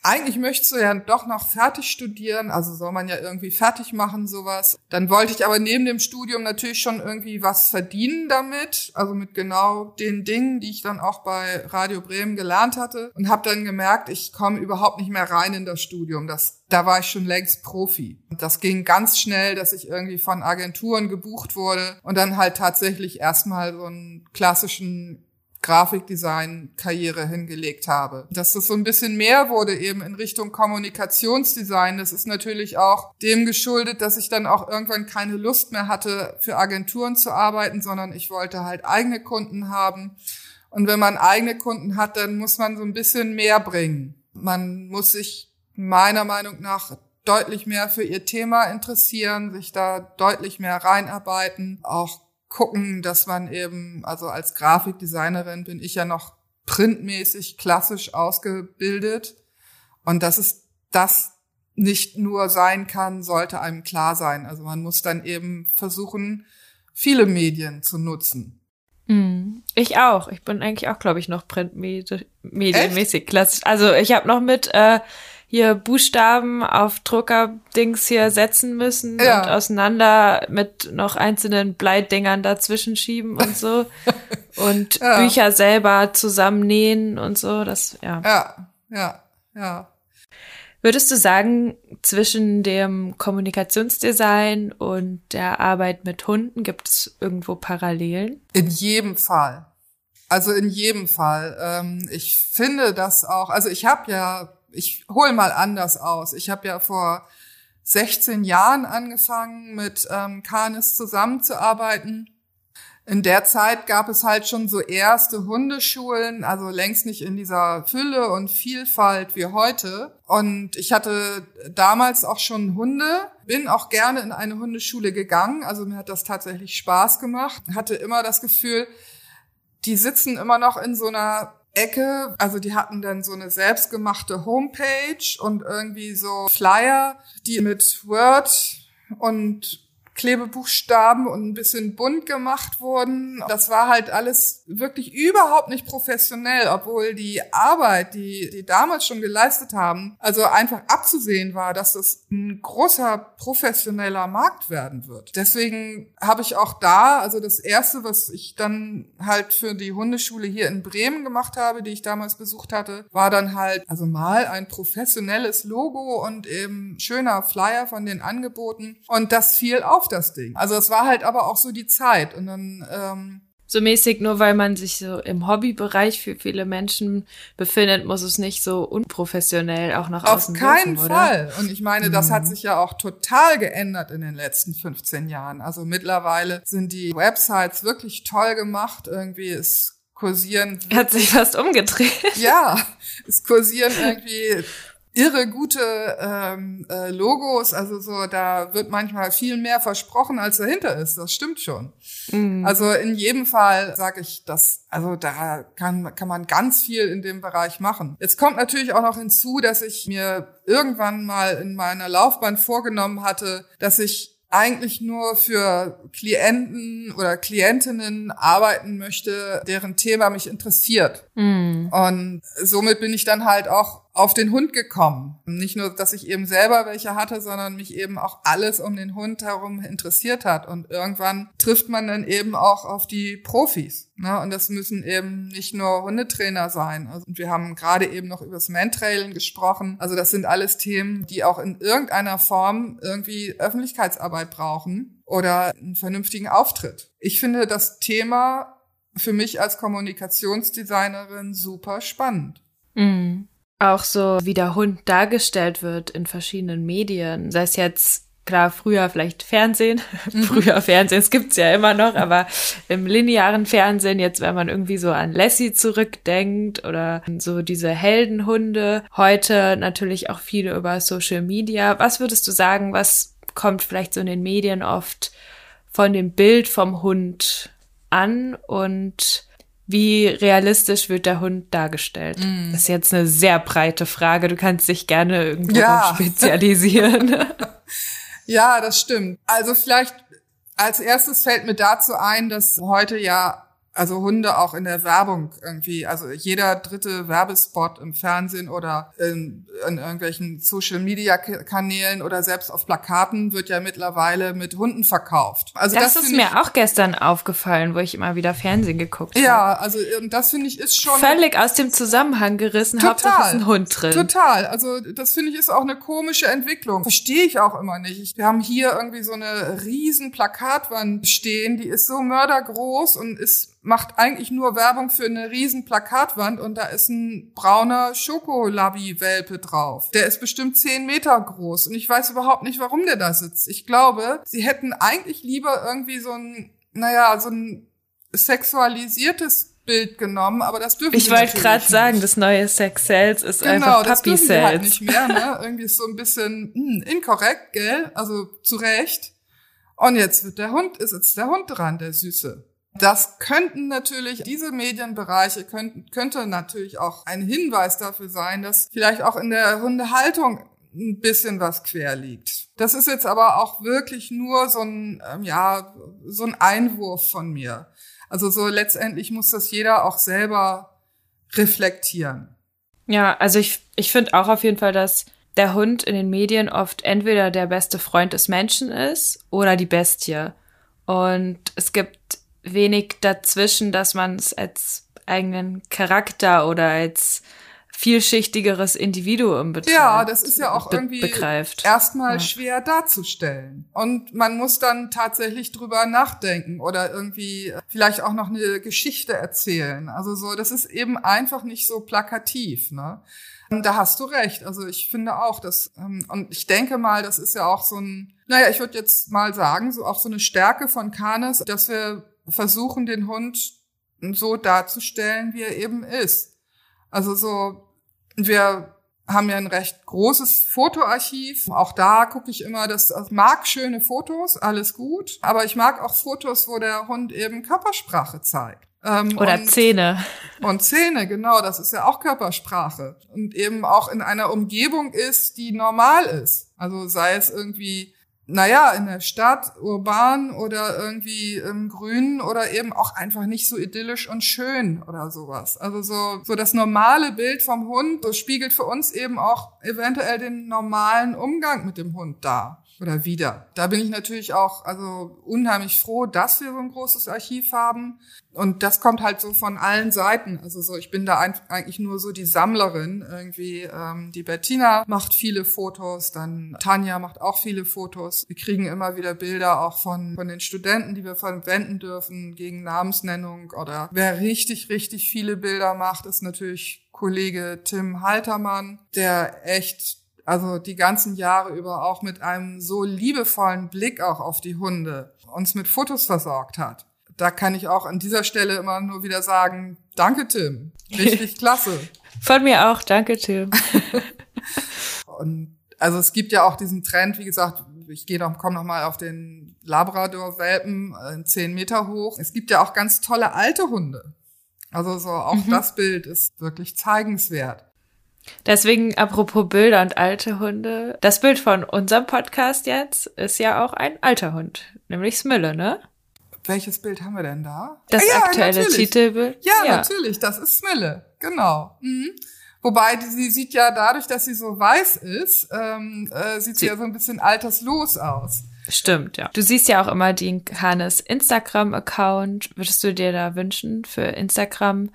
eigentlich möchtest du ja doch noch fertig studieren, also soll man ja irgendwie fertig machen, sowas. Dann wollte ich aber neben dem Studium natürlich schon irgendwie was verdienen damit, also mit genau den Dingen, die ich dann auch bei Radio Bremen gelernt hatte und habe dann gemerkt, ich komme überhaupt nicht mehr rein in das Studium. Das, da war ich schon längst Profi. Und das ging ganz schnell, dass ich irgendwie von Agenturen gebucht wurde und dann halt tatsächlich erstmal so einen klassischen Grafikdesign-Karriere hingelegt habe. Dass das so ein bisschen mehr wurde eben in Richtung Kommunikationsdesign. Das ist natürlich auch dem geschuldet, dass ich dann auch irgendwann keine Lust mehr hatte, für Agenturen zu arbeiten, sondern ich wollte halt eigene Kunden haben. Und wenn man eigene Kunden hat, dann muss man so ein bisschen mehr bringen. Man muss sich meiner Meinung nach deutlich mehr für ihr Thema interessieren, sich da deutlich mehr reinarbeiten, auch gucken, dass man eben, also als Grafikdesignerin bin ich ja noch printmäßig klassisch ausgebildet und dass es das nicht nur sein kann, sollte einem klar sein. Also man muss dann eben versuchen, viele Medien zu nutzen. Hm, ich auch. Ich bin eigentlich auch, glaube ich, noch printmedienmäßig klassisch. Also ich habe noch mit äh, hier Buchstaben auf Druckerdings hier setzen müssen ja. und auseinander mit noch einzelnen Bleidingern dazwischen schieben und so. (laughs) und ja. Bücher selber zusammennähen und so. Das, ja. Ja, ja, ja. Würdest du sagen, zwischen dem Kommunikationsdesign und der Arbeit mit Hunden gibt es irgendwo Parallelen? In jedem Fall. Also in jedem Fall. Ähm, ich finde das auch, also ich habe ja ich hole mal anders aus. Ich habe ja vor 16 Jahren angefangen, mit ähm, Canis zusammenzuarbeiten. In der Zeit gab es halt schon so erste Hundeschulen, also längst nicht in dieser Fülle und Vielfalt wie heute. Und ich hatte damals auch schon Hunde, bin auch gerne in eine Hundeschule gegangen, also mir hat das tatsächlich Spaß gemacht, hatte immer das Gefühl, die sitzen immer noch in so einer Ecke. Also die hatten dann so eine selbstgemachte Homepage und irgendwie so Flyer, die mit Word und Klebebuchstaben und ein bisschen bunt gemacht wurden. Das war halt alles wirklich überhaupt nicht professionell, obwohl die Arbeit, die die damals schon geleistet haben, also einfach abzusehen war, dass es ein großer professioneller Markt werden wird. Deswegen habe ich auch da, also das erste, was ich dann halt für die Hundeschule hier in Bremen gemacht habe, die ich damals besucht hatte, war dann halt also mal ein professionelles Logo und eben schöner Flyer von den Angeboten und das fiel auf das Ding. Also es war halt aber auch so die Zeit. Und dann ähm, so mäßig, nur weil man sich so im Hobbybereich für viele Menschen befindet, muss es nicht so unprofessionell auch nach außen Auf keinen dürfen, Fall. Und ich meine, das mhm. hat sich ja auch total geändert in den letzten 15 Jahren. Also mittlerweile sind die Websites wirklich toll gemacht. Irgendwie es kursieren. Hat sich fast umgedreht. Ja, es kursieren irgendwie irre gute ähm, äh, Logos. Also so, da wird manchmal viel mehr versprochen, als dahinter ist. Das stimmt schon. Mhm. Also in jedem Fall sage ich, dass also da kann kann man ganz viel in dem Bereich machen. Jetzt kommt natürlich auch noch hinzu, dass ich mir irgendwann mal in meiner Laufbahn vorgenommen hatte, dass ich eigentlich nur für Klienten oder Klientinnen arbeiten möchte, deren Thema mich interessiert. Mm. Und somit bin ich dann halt auch auf den Hund gekommen. Nicht nur, dass ich eben selber welche hatte, sondern mich eben auch alles um den Hund herum interessiert hat. Und irgendwann trifft man dann eben auch auf die Profis. Ne? Und das müssen eben nicht nur Hundetrainer sein. Also, wir haben gerade eben noch über das Mantrailen gesprochen. Also das sind alles Themen, die auch in irgendeiner Form irgendwie Öffentlichkeitsarbeit brauchen oder einen vernünftigen Auftritt. Ich finde das Thema für mich als Kommunikationsdesignerin super spannend. Mhm. Auch so, wie der Hund dargestellt wird in verschiedenen Medien, sei es jetzt klar, früher vielleicht Fernsehen, (laughs) mhm. früher Fernsehen, es gibt's ja immer noch, aber im linearen Fernsehen, jetzt wenn man irgendwie so an Lassie zurückdenkt oder so diese Heldenhunde, heute natürlich auch viele über Social Media. Was würdest du sagen, was kommt vielleicht so in den Medien oft von dem Bild vom Hund an und wie realistisch wird der Hund dargestellt? Mm. Das ist jetzt eine sehr breite Frage. Du kannst dich gerne irgendwo ja. spezialisieren. (laughs) ja, das stimmt. Also vielleicht als erstes fällt mir dazu ein, dass heute ja also Hunde auch in der Werbung irgendwie, also jeder dritte Werbespot im Fernsehen oder in, in irgendwelchen Social Media Kanälen oder selbst auf Plakaten wird ja mittlerweile mit Hunden verkauft. Also das, das ist mir auch gestern aufgefallen, wo ich immer wieder Fernsehen geguckt habe. Ja, also das finde ich ist schon völlig aus dem Zusammenhang gerissen. Total, Hauptsache ist ein Hund drin. Total. Also das finde ich ist auch eine komische Entwicklung. Verstehe ich auch immer nicht. Wir haben hier irgendwie so eine riesen Plakatwand stehen, die ist so mördergroß und ist macht eigentlich nur Werbung für eine riesen Plakatwand und da ist ein brauner Schokolabi-Welpe drauf. Der ist bestimmt zehn Meter groß und ich weiß überhaupt nicht, warum der da sitzt. Ich glaube, sie hätten eigentlich lieber irgendwie so ein, naja, so ein sexualisiertes Bild genommen, aber das dürfen Ich wollte gerade sagen, das neue Sex Sales ist genau, einfach Puppy das Sales. Halt nicht mehr, ne? Irgendwie ist so ein bisschen hm, inkorrekt, gell? Also zu Recht. Und jetzt wird der Hund, ist jetzt der Hund dran, der Süße. Das könnten natürlich, diese Medienbereiche könnten, könnte natürlich auch ein Hinweis dafür sein, dass vielleicht auch in der Hundehaltung ein bisschen was quer liegt. Das ist jetzt aber auch wirklich nur so ein, ähm, ja, so ein Einwurf von mir. Also so letztendlich muss das jeder auch selber reflektieren. Ja, also ich, ich finde auch auf jeden Fall, dass der Hund in den Medien oft entweder der beste Freund des Menschen ist oder die Bestie. Und es gibt wenig dazwischen, dass man es als eigenen Charakter oder als vielschichtigeres Individuum betreibt. Ja, das ist ja auch irgendwie begreift. erstmal ja. schwer darzustellen. Und man muss dann tatsächlich drüber nachdenken oder irgendwie vielleicht auch noch eine Geschichte erzählen. Also so, das ist eben einfach nicht so plakativ, ne? Da hast du recht. Also ich finde auch, dass, ähm, und ich denke mal, das ist ja auch so ein, naja, ich würde jetzt mal sagen, so auch so eine Stärke von Kanes, dass wir versuchen, den Hund so darzustellen, wie er eben ist. Also so, wir haben ja ein recht großes Fotoarchiv. Auch da gucke ich immer, dass ich mag schöne Fotos, alles gut, aber ich mag auch Fotos, wo der Hund eben Körpersprache zeigt. Ähm, Oder und, Zähne. Und Zähne, genau, das ist ja auch Körpersprache. Und eben auch in einer Umgebung ist, die normal ist. Also sei es irgendwie naja, in der Stadt, urban oder irgendwie im Grünen oder eben auch einfach nicht so idyllisch und schön oder sowas. Also so, so das normale Bild vom Hund, so spiegelt für uns eben auch eventuell den normalen Umgang mit dem Hund dar oder wieder. Da bin ich natürlich auch also unheimlich froh, dass wir so ein großes Archiv haben. Und das kommt halt so von allen Seiten. Also so, ich bin da eigentlich nur so die Sammlerin irgendwie. Ähm, die Bettina macht viele Fotos, dann Tanja macht auch viele Fotos. Wir kriegen immer wieder Bilder auch von von den Studenten, die wir verwenden dürfen gegen Namensnennung oder wer richtig richtig viele Bilder macht, ist natürlich Kollege Tim Haltermann, der echt also die ganzen Jahre über auch mit einem so liebevollen Blick auch auf die Hunde uns mit Fotos versorgt hat. Da kann ich auch an dieser Stelle immer nur wieder sagen, danke Tim, richtig (laughs) klasse. Von mir auch, danke Tim. (laughs) Und also es gibt ja auch diesen Trend, wie gesagt, ich gehe noch, komme noch mal auf den Labrador-Welpen, äh, zehn Meter hoch. Es gibt ja auch ganz tolle alte Hunde. Also so auch mhm. das Bild ist wirklich zeigenswert. Deswegen, apropos Bilder und alte Hunde, das Bild von unserem Podcast jetzt ist ja auch ein alter Hund, nämlich Smille, ne? welches Bild haben wir denn da? Das Ah, ja, aktuelle natürlich. Titelbild? Ja, natürlich, das ist Smille, genau. Mhm. Wobei sie sieht ja dadurch, dass sie so weiß ist, ähm, äh, sieht sie Sie- ja so ein bisschen alterslos aus. Stimmt, ja. Du siehst ja auch immer den Hannes Instagram-Account. Würdest du dir da wünschen für Instagram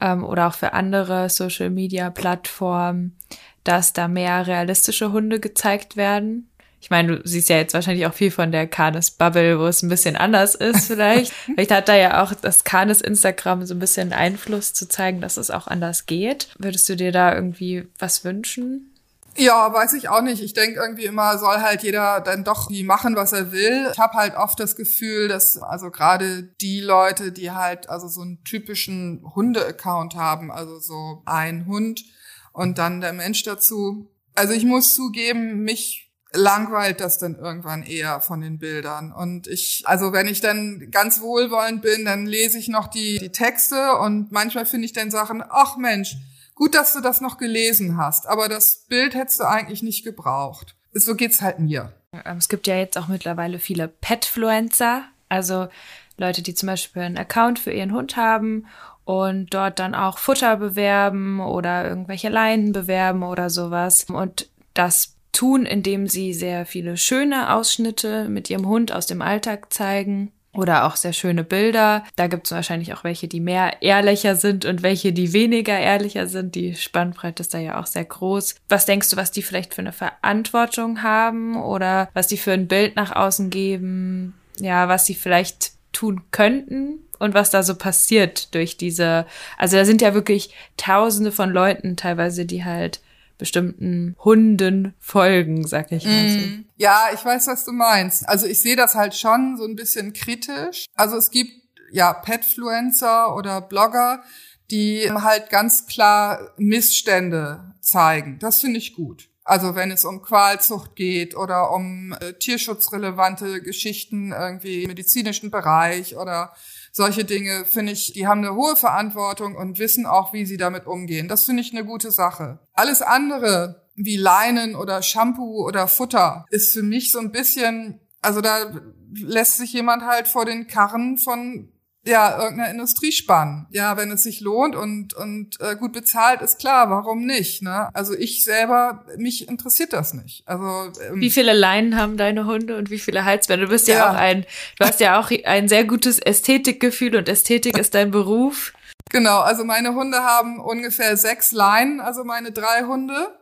ähm, oder auch für andere Social-Media-Plattformen, dass da mehr realistische Hunde gezeigt werden? Ich meine, du siehst ja jetzt wahrscheinlich auch viel von der Canis Bubble, wo es ein bisschen anders ist (laughs) vielleicht. vielleicht hat da ja auch das Canis Instagram so ein bisschen Einfluss zu zeigen, dass es auch anders geht. Würdest du dir da irgendwie was wünschen? Ja, weiß ich auch nicht. Ich denke irgendwie immer, soll halt jeder dann doch wie machen, was er will. Ich habe halt oft das Gefühl, dass also gerade die Leute, die halt also so einen typischen Hunde-Account haben, also so ein Hund und dann der Mensch dazu. Also ich muss zugeben, mich langweilt das dann irgendwann eher von den Bildern. Und ich, also wenn ich dann ganz wohlwollend bin, dann lese ich noch die, die Texte und manchmal finde ich dann Sachen, ach Mensch, gut, dass du das noch gelesen hast, aber das Bild hättest du eigentlich nicht gebraucht. So geht's halt mir. Ähm, Es gibt ja jetzt auch mittlerweile viele Petfluencer, also Leute, die zum Beispiel einen Account für ihren Hund haben und dort dann auch Futter bewerben oder irgendwelche Leinen bewerben oder sowas. Und das tun, indem sie sehr viele schöne Ausschnitte mit ihrem Hund aus dem Alltag zeigen. Oder auch sehr schöne Bilder. Da gibt es wahrscheinlich auch welche, die mehr ehrlicher sind und welche, die weniger ehrlicher sind. Die Spannbreite ist da ja auch sehr groß. Was denkst du, was die vielleicht für eine Verantwortung haben oder was die für ein Bild nach außen geben? Ja, was sie vielleicht tun könnten und was da so passiert durch diese, also da sind ja wirklich tausende von Leuten teilweise, die halt bestimmten Hunden folgen, sag ich mal so. Ja, ich weiß, was du meinst. Also ich sehe das halt schon so ein bisschen kritisch. Also es gibt ja Petfluencer oder Blogger, die halt ganz klar Missstände zeigen. Das finde ich gut. Also wenn es um Qualzucht geht oder um äh, tierschutzrelevante Geschichten irgendwie im medizinischen Bereich oder solche Dinge, finde ich, die haben eine hohe Verantwortung und wissen auch, wie sie damit umgehen. Das finde ich eine gute Sache. Alles andere, wie Leinen oder Shampoo oder Futter, ist für mich so ein bisschen, also da lässt sich jemand halt vor den Karren von ja, irgendeiner Industrie spannen. Ja, wenn es sich lohnt und, und äh, gut bezahlt, ist klar, warum nicht? Ne? Also ich selber, mich interessiert das nicht. Also ähm, Wie viele Leinen haben deine Hunde und wie viele Halsbänder? Du bist ja, Ja. auch ein, du hast ja auch ein sehr gutes Ästhetikgefühl und Ästhetik ist dein Beruf. Genau, also meine Hunde haben ungefähr sechs Leinen, also meine drei Hunde.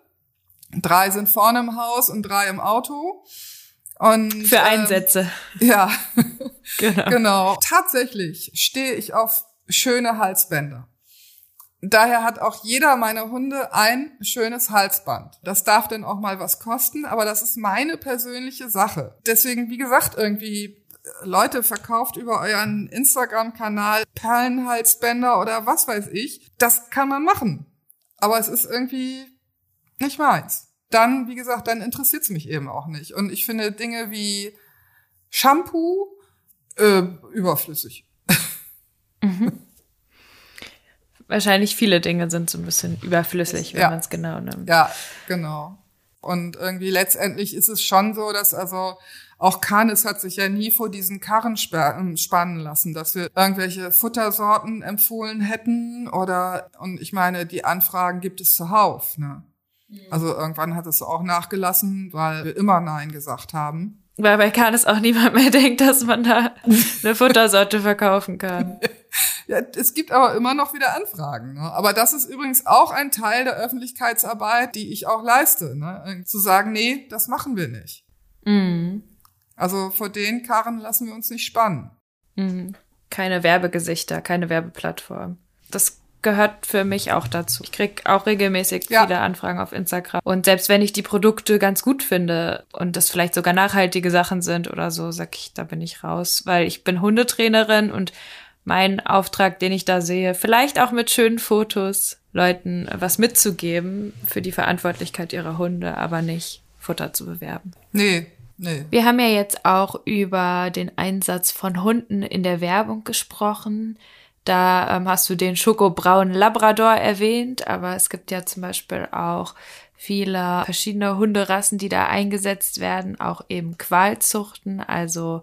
Drei sind vorne im Haus und drei im Auto. Und, Für ähm, Einsätze. Ja, (laughs) Genau. genau. Tatsächlich stehe ich auf schöne Halsbänder. Daher hat auch jeder meiner Hunde ein schönes Halsband. Das darf dann auch mal was kosten, aber das ist meine persönliche Sache. Deswegen, wie gesagt, irgendwie äh, Leute verkauft über euren Instagram-Kanal Perlenhalsbänder oder was weiß ich. Das kann man machen. Aber es ist irgendwie nicht meins. Dann, wie gesagt, dann interessiert es mich eben auch nicht. Und ich finde Dinge wie Shampoo äh, überflüssig. Wahrscheinlich viele Dinge sind so ein bisschen überflüssig, wenn Ja. man es genau nimmt. Ja, genau. Und irgendwie letztendlich ist es schon so, dass also auch Canis hat sich ja nie vor diesen Karren ähm, spannen lassen, dass wir irgendwelche Futtersorten empfohlen hätten oder und ich meine, die Anfragen gibt es zuhauf. Ne? Also irgendwann hat es auch nachgelassen, weil wir immer Nein gesagt haben. Weil bei Canis auch niemand mehr (laughs) denkt, dass man da eine (laughs) Futtersorte verkaufen kann. (laughs) Ja, es gibt aber immer noch wieder Anfragen. Ne? Aber das ist übrigens auch ein Teil der Öffentlichkeitsarbeit, die ich auch leiste. Ne? Zu sagen, nee, das machen wir nicht. Mhm. Also vor den Karren lassen wir uns nicht spannen. Mhm. Keine Werbegesichter, keine Werbeplattform. Das gehört für mich auch dazu. Ich krieg auch regelmäßig Ja. viele Anfragen auf Instagram. Und selbst wenn ich die Produkte ganz gut finde und das vielleicht sogar nachhaltige Sachen sind oder so, sag ich, da bin ich raus, weil ich bin Hundetrainerin und mein Auftrag, den ich da sehe, vielleicht auch mit schönen Fotos, Leuten was mitzugeben für die Verantwortlichkeit ihrer Hunde, aber nicht Futter zu bewerben. Nee, nee. Wir haben ja jetzt auch über den Einsatz von Hunden in der Werbung gesprochen. Da ähm, hast du den schokobraunen Labrador erwähnt, aber es gibt ja zum Beispiel auch viele verschiedene Hunderassen, die da eingesetzt werden, auch eben Qualzuchten, also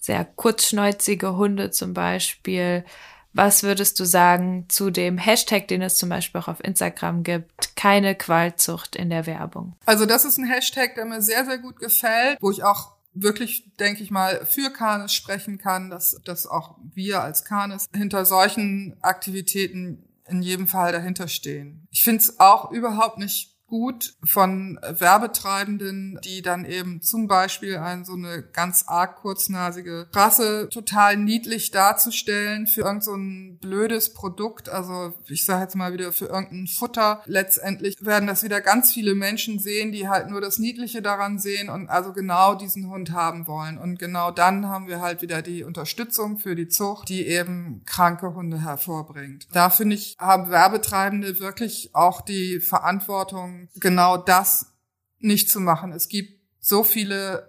sehr kurzschnäuzige Hunde zum Beispiel. Was würdest du sagen zu dem Hashtag, den es zum Beispiel auch auf Instagram gibt, keine Qualzucht in der Werbung? Also das ist ein Hashtag, der mir sehr, sehr gut gefällt, wo ich auch wirklich, denke ich mal, für Kanes sprechen kann, dass, dass auch wir als Kanes hinter solchen Aktivitäten in jedem Fall dahinter stehen. Ich finde es auch überhaupt nicht gut von Werbetreibenden, die dann eben zum Beispiel ein, so eine ganz arg kurznasige Rasse total niedlich darzustellen für irgend so blödes Produkt. Also ich sage jetzt mal wieder für irgendein Futter. Letztendlich werden das wieder ganz viele Menschen sehen, die halt nur das Niedliche daran sehen und also genau diesen Hund haben wollen. Und genau dann haben wir halt wieder die Unterstützung für die Zucht, die eben kranke Hunde hervorbringt. Da finde ich, haben Werbetreibende wirklich auch die Verantwortung, genau das nicht zu machen. Es gibt so viele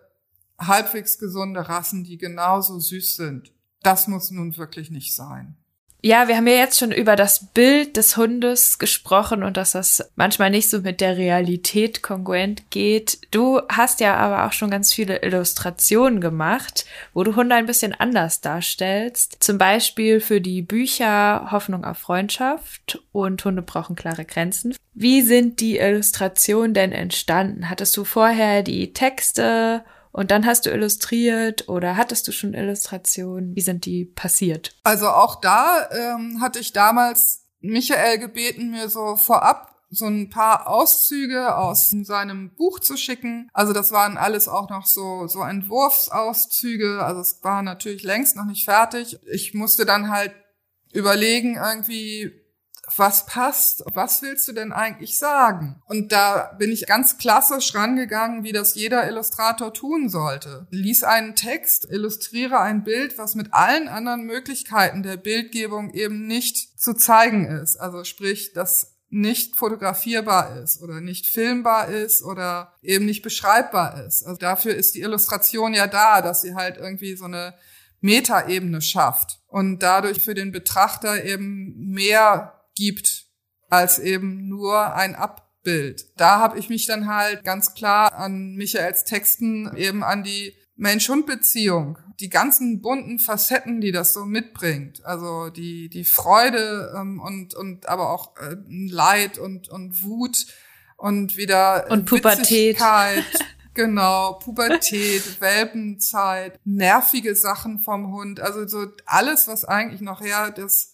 halbwegs gesunde Rassen, die genauso süß sind. Das muss nun wirklich nicht sein. Ja, wir haben ja jetzt schon über das Bild des Hundes gesprochen und dass das manchmal nicht so mit der Realität kongruent geht. Du hast ja aber auch schon ganz viele Illustrationen gemacht, wo du Hunde ein bisschen anders darstellst. Zum Beispiel für die Bücher Hoffnung auf Freundschaft und Hunde brauchen klare Grenzen. Wie sind die Illustrationen denn entstanden? Hattest du vorher die Texte und dann hast du illustriert oder hattest du schon Illustrationen? Wie sind die passiert? Also auch da ähm, hatte ich damals Michael gebeten, mir so vorab so ein paar Auszüge aus seinem Buch zu schicken. Also das waren alles auch noch so, so Entwurfsauszüge. Also es war natürlich längst noch nicht fertig. Ich musste dann halt überlegen irgendwie, was passt, was willst du denn eigentlich sagen? Und da bin ich ganz klassisch rangegangen, wie das jeder Illustrator tun sollte. Lies einen Text, illustriere ein Bild, was mit allen anderen Möglichkeiten der Bildgebung eben nicht zu zeigen ist. Also sprich, das nicht fotografierbar ist oder nicht filmbar ist oder eben nicht beschreibbar ist. Also dafür ist die Illustration ja da, dass sie halt irgendwie so eine Metaebene schafft und dadurch für den Betrachter eben mehr gibt als eben nur ein Abbild. Da habe ich mich dann halt ganz klar an Michaels Texten eben an die Mensch-Hund-Beziehung, die ganzen bunten Facetten, die das so mitbringt, also die die Freude ähm, und und aber auch äh, Leid und und Wut und wieder und Pubertät. (laughs) Genau, Pubertät, Welpenzeit, nervige Sachen vom Hund, also so alles, was eigentlich noch her das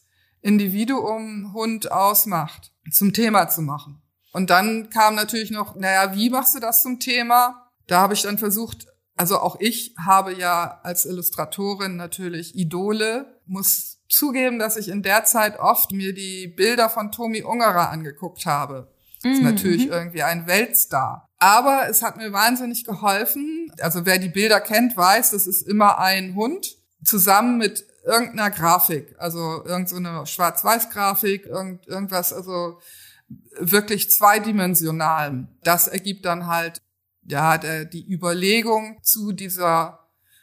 Individuum Hund ausmacht, zum Thema zu machen. Und dann kam natürlich noch, naja, wie machst du das zum Thema? Da habe ich dann versucht, also auch ich habe ja als Illustratorin natürlich Idole, muss zugeben, dass ich in der Zeit oft mir die Bilder von Tomi Ungerer angeguckt habe. Das ist mhm. natürlich irgendwie ein Weltstar. Aber es hat mir wahnsinnig geholfen. Also wer die Bilder kennt, weiß, das ist immer ein Hund zusammen mit irgendeiner Grafik, also irgendeine so Schwarz-Weiß-Grafik, irgend, irgendwas, also wirklich zweidimensional. Das ergibt dann halt ja der, die Überlegung zu dieser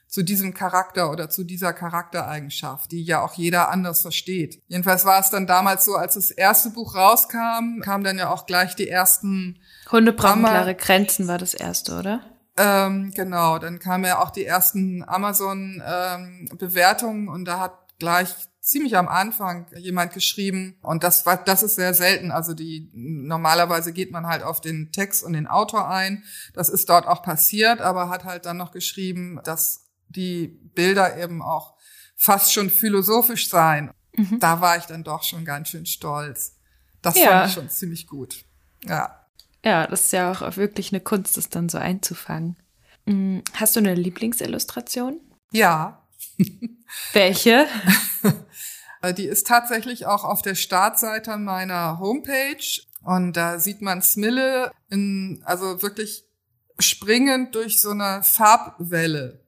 zu diesem Charakter oder zu dieser Charaktereigenschaft, die ja auch jeder anders versteht. Jedenfalls war es dann damals so, als das erste Buch rauskam, kamen dann ja auch gleich die ersten Hunde brauchen klare Grenzen war das erste, oder? Ähm, genau, dann kamen ja auch die ersten Amazon-Bewertungen ähm, und da hat gleich ziemlich am Anfang jemand geschrieben und das war das ist sehr selten. Also die normalerweise geht man halt auf den Text und den Autor ein. Das ist dort auch passiert aber hat halt dann noch geschrieben dass die Bilder eben auch fast schon philosophisch seien. Mhm. da war ich dann doch schon ganz schön stolz. Das ja. fand ich schon ziemlich gut. Ja ja, das ist ja auch wirklich eine Kunst, das dann so einzufangen. Mm, hast du eine Lieblingsillustration? Ja. (laughs) Welche? (laughs) Die ist tatsächlich auch auf der Startseite meiner Homepage. Und da sieht man Smille in, also wirklich springend durch so eine Farbwelle.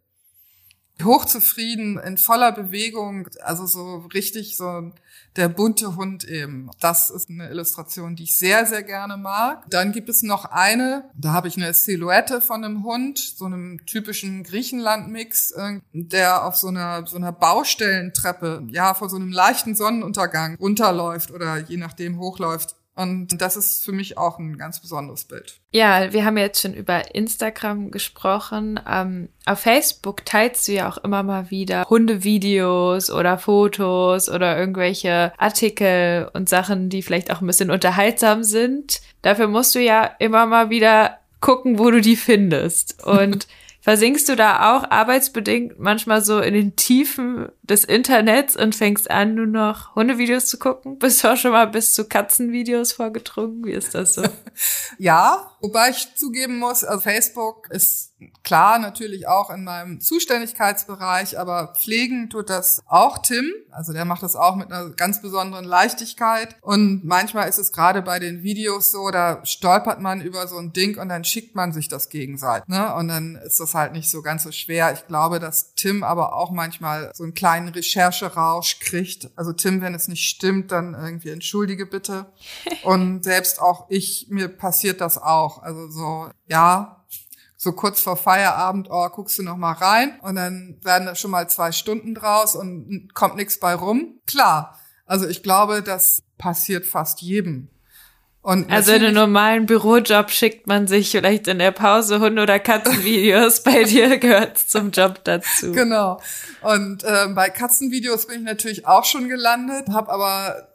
Hochzufrieden, in voller Bewegung, also so richtig so der bunte Hund eben. Das ist eine Illustration, die ich sehr, sehr gerne mag. Dann gibt es noch eine, da habe ich eine Silhouette von einem Hund, so einem typischen Griechenland-Mix, äh, der auf so einer, so einer Baustellentreppe, ja, vor so einem leichten Sonnenuntergang runterläuft oder je nachdem hochläuft Und das ist für mich auch ein ganz besonderes Bild. Ja, wir haben jetzt schon über Instagram gesprochen. Ähm, auf Facebook teilst du ja auch immer mal wieder Hundevideos oder Fotos oder irgendwelche Artikel und Sachen, die vielleicht auch ein bisschen unterhaltsam sind. Dafür musst du ja immer mal wieder gucken, wo du die findest. Und (laughs) versinkst du da auch arbeitsbedingt manchmal so in den Tiefen des Internets und fängst an, nur noch Hundevideos zu gucken? Bist du auch schon mal bis zu Katzenvideos vorgedrungen? Wie ist das so? (laughs) ja, wobei ich zugeben muss, also Facebook ist klar natürlich auch in meinem Zuständigkeitsbereich, aber pflegen tut das auch Tim. Also der macht das auch mit einer ganz besonderen Leichtigkeit. Und manchmal ist es gerade bei den Videos so, da stolpert man über so ein Ding und dann schickt man sich das gegenseitig. Ne? Und dann ist das halt nicht so ganz so schwer. Ich glaube, dass Tim aber auch manchmal so einen kleinen Rechercherausch kriegt. Also Tim, wenn es nicht stimmt, dann irgendwie entschuldige bitte. (laughs) Und selbst auch ich, mir passiert das auch. Also so, ja, so kurz vor Feierabend, oh, guckst du noch mal rein und dann werden da schon mal zwei Stunden draus und kommt nichts bei rum. Klar, also ich glaube, das passiert fast jedem. Und also in einem normalen Bürojob schickt man sich vielleicht in der Pause Hunde- oder Katzenvideos. bei dir gehört zum Job dazu. Genau. Und äh, bei Katzenvideos bin ich natürlich auch schon gelandet, habe aber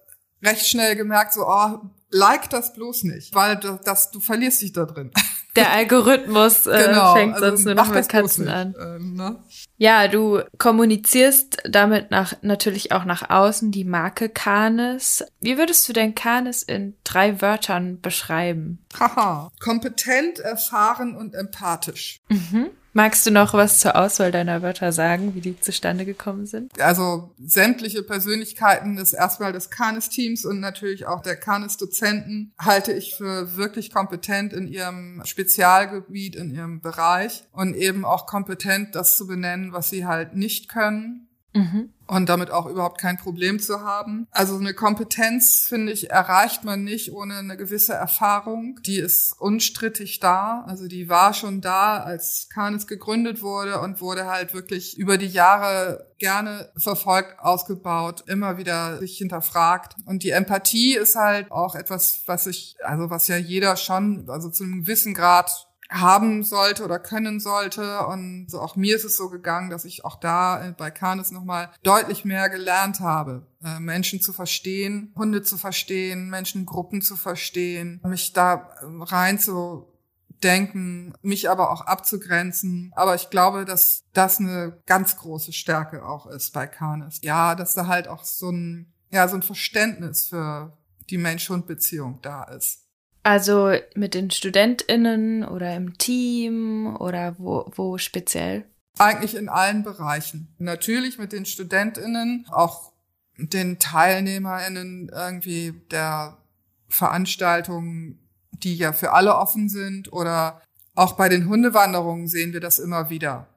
recht schnell gemerkt, so, oh, like das bloß nicht, weil das, das du verlierst dich da drin. (laughs) Der Algorithmus äh, genau, fängt also sonst nur noch mit Katzen an. Ähm, ne? Ja, du kommunizierst damit nach, natürlich auch nach außen die Marke Canis. Wie würdest du denn Canis in drei Wörtern beschreiben? Haha, kompetent, erfahren und empathisch. Mhm. Magst du noch was zur Auswahl deiner Wörter sagen, wie die zustande gekommen sind? Also sämtliche Persönlichkeiten des erstmal des Canis-Teams und natürlich auch der Canis-Dozenten halte ich für wirklich kompetent in ihrem Spezialgebiet, in ihrem Bereich und eben auch kompetent, das zu benennen, was sie halt nicht können. Mhm und damit auch überhaupt kein Problem zu haben. Also eine Kompetenz, finde ich, erreicht man nicht ohne eine gewisse Erfahrung. Die ist unstrittig da. Also die war schon da, als Canis gegründet wurde und wurde halt wirklich über die Jahre gerne verfolgt, ausgebaut, immer wieder sich hinterfragt. Und die Empathie ist halt auch etwas, was ich, also was ja jeder schon, also zu einem gewissen Grad haben sollte oder können sollte. Und so auch mir ist es so gegangen, dass ich auch da äh, bei Canis nochmal deutlich mehr gelernt habe, äh, Menschen zu verstehen, Hunde zu verstehen, Menschengruppen zu verstehen, mich da ähm, rein zu denken, mich aber auch abzugrenzen. Aber ich glaube, dass das eine ganz große Stärke auch ist bei Canis. Ja, dass da halt auch so ein, ja, so ein Verständnis für die Mensch-Hund-Beziehung da ist. Also mit den StudentInnen oder im Team oder wo, wo speziell? Eigentlich in allen Bereichen. Natürlich mit den StudentInnen, auch den TeilnehmerInnen irgendwie der Veranstaltungen, die ja für alle offen sind oder auch bei den Hundewanderungen sehen wir das immer wieder.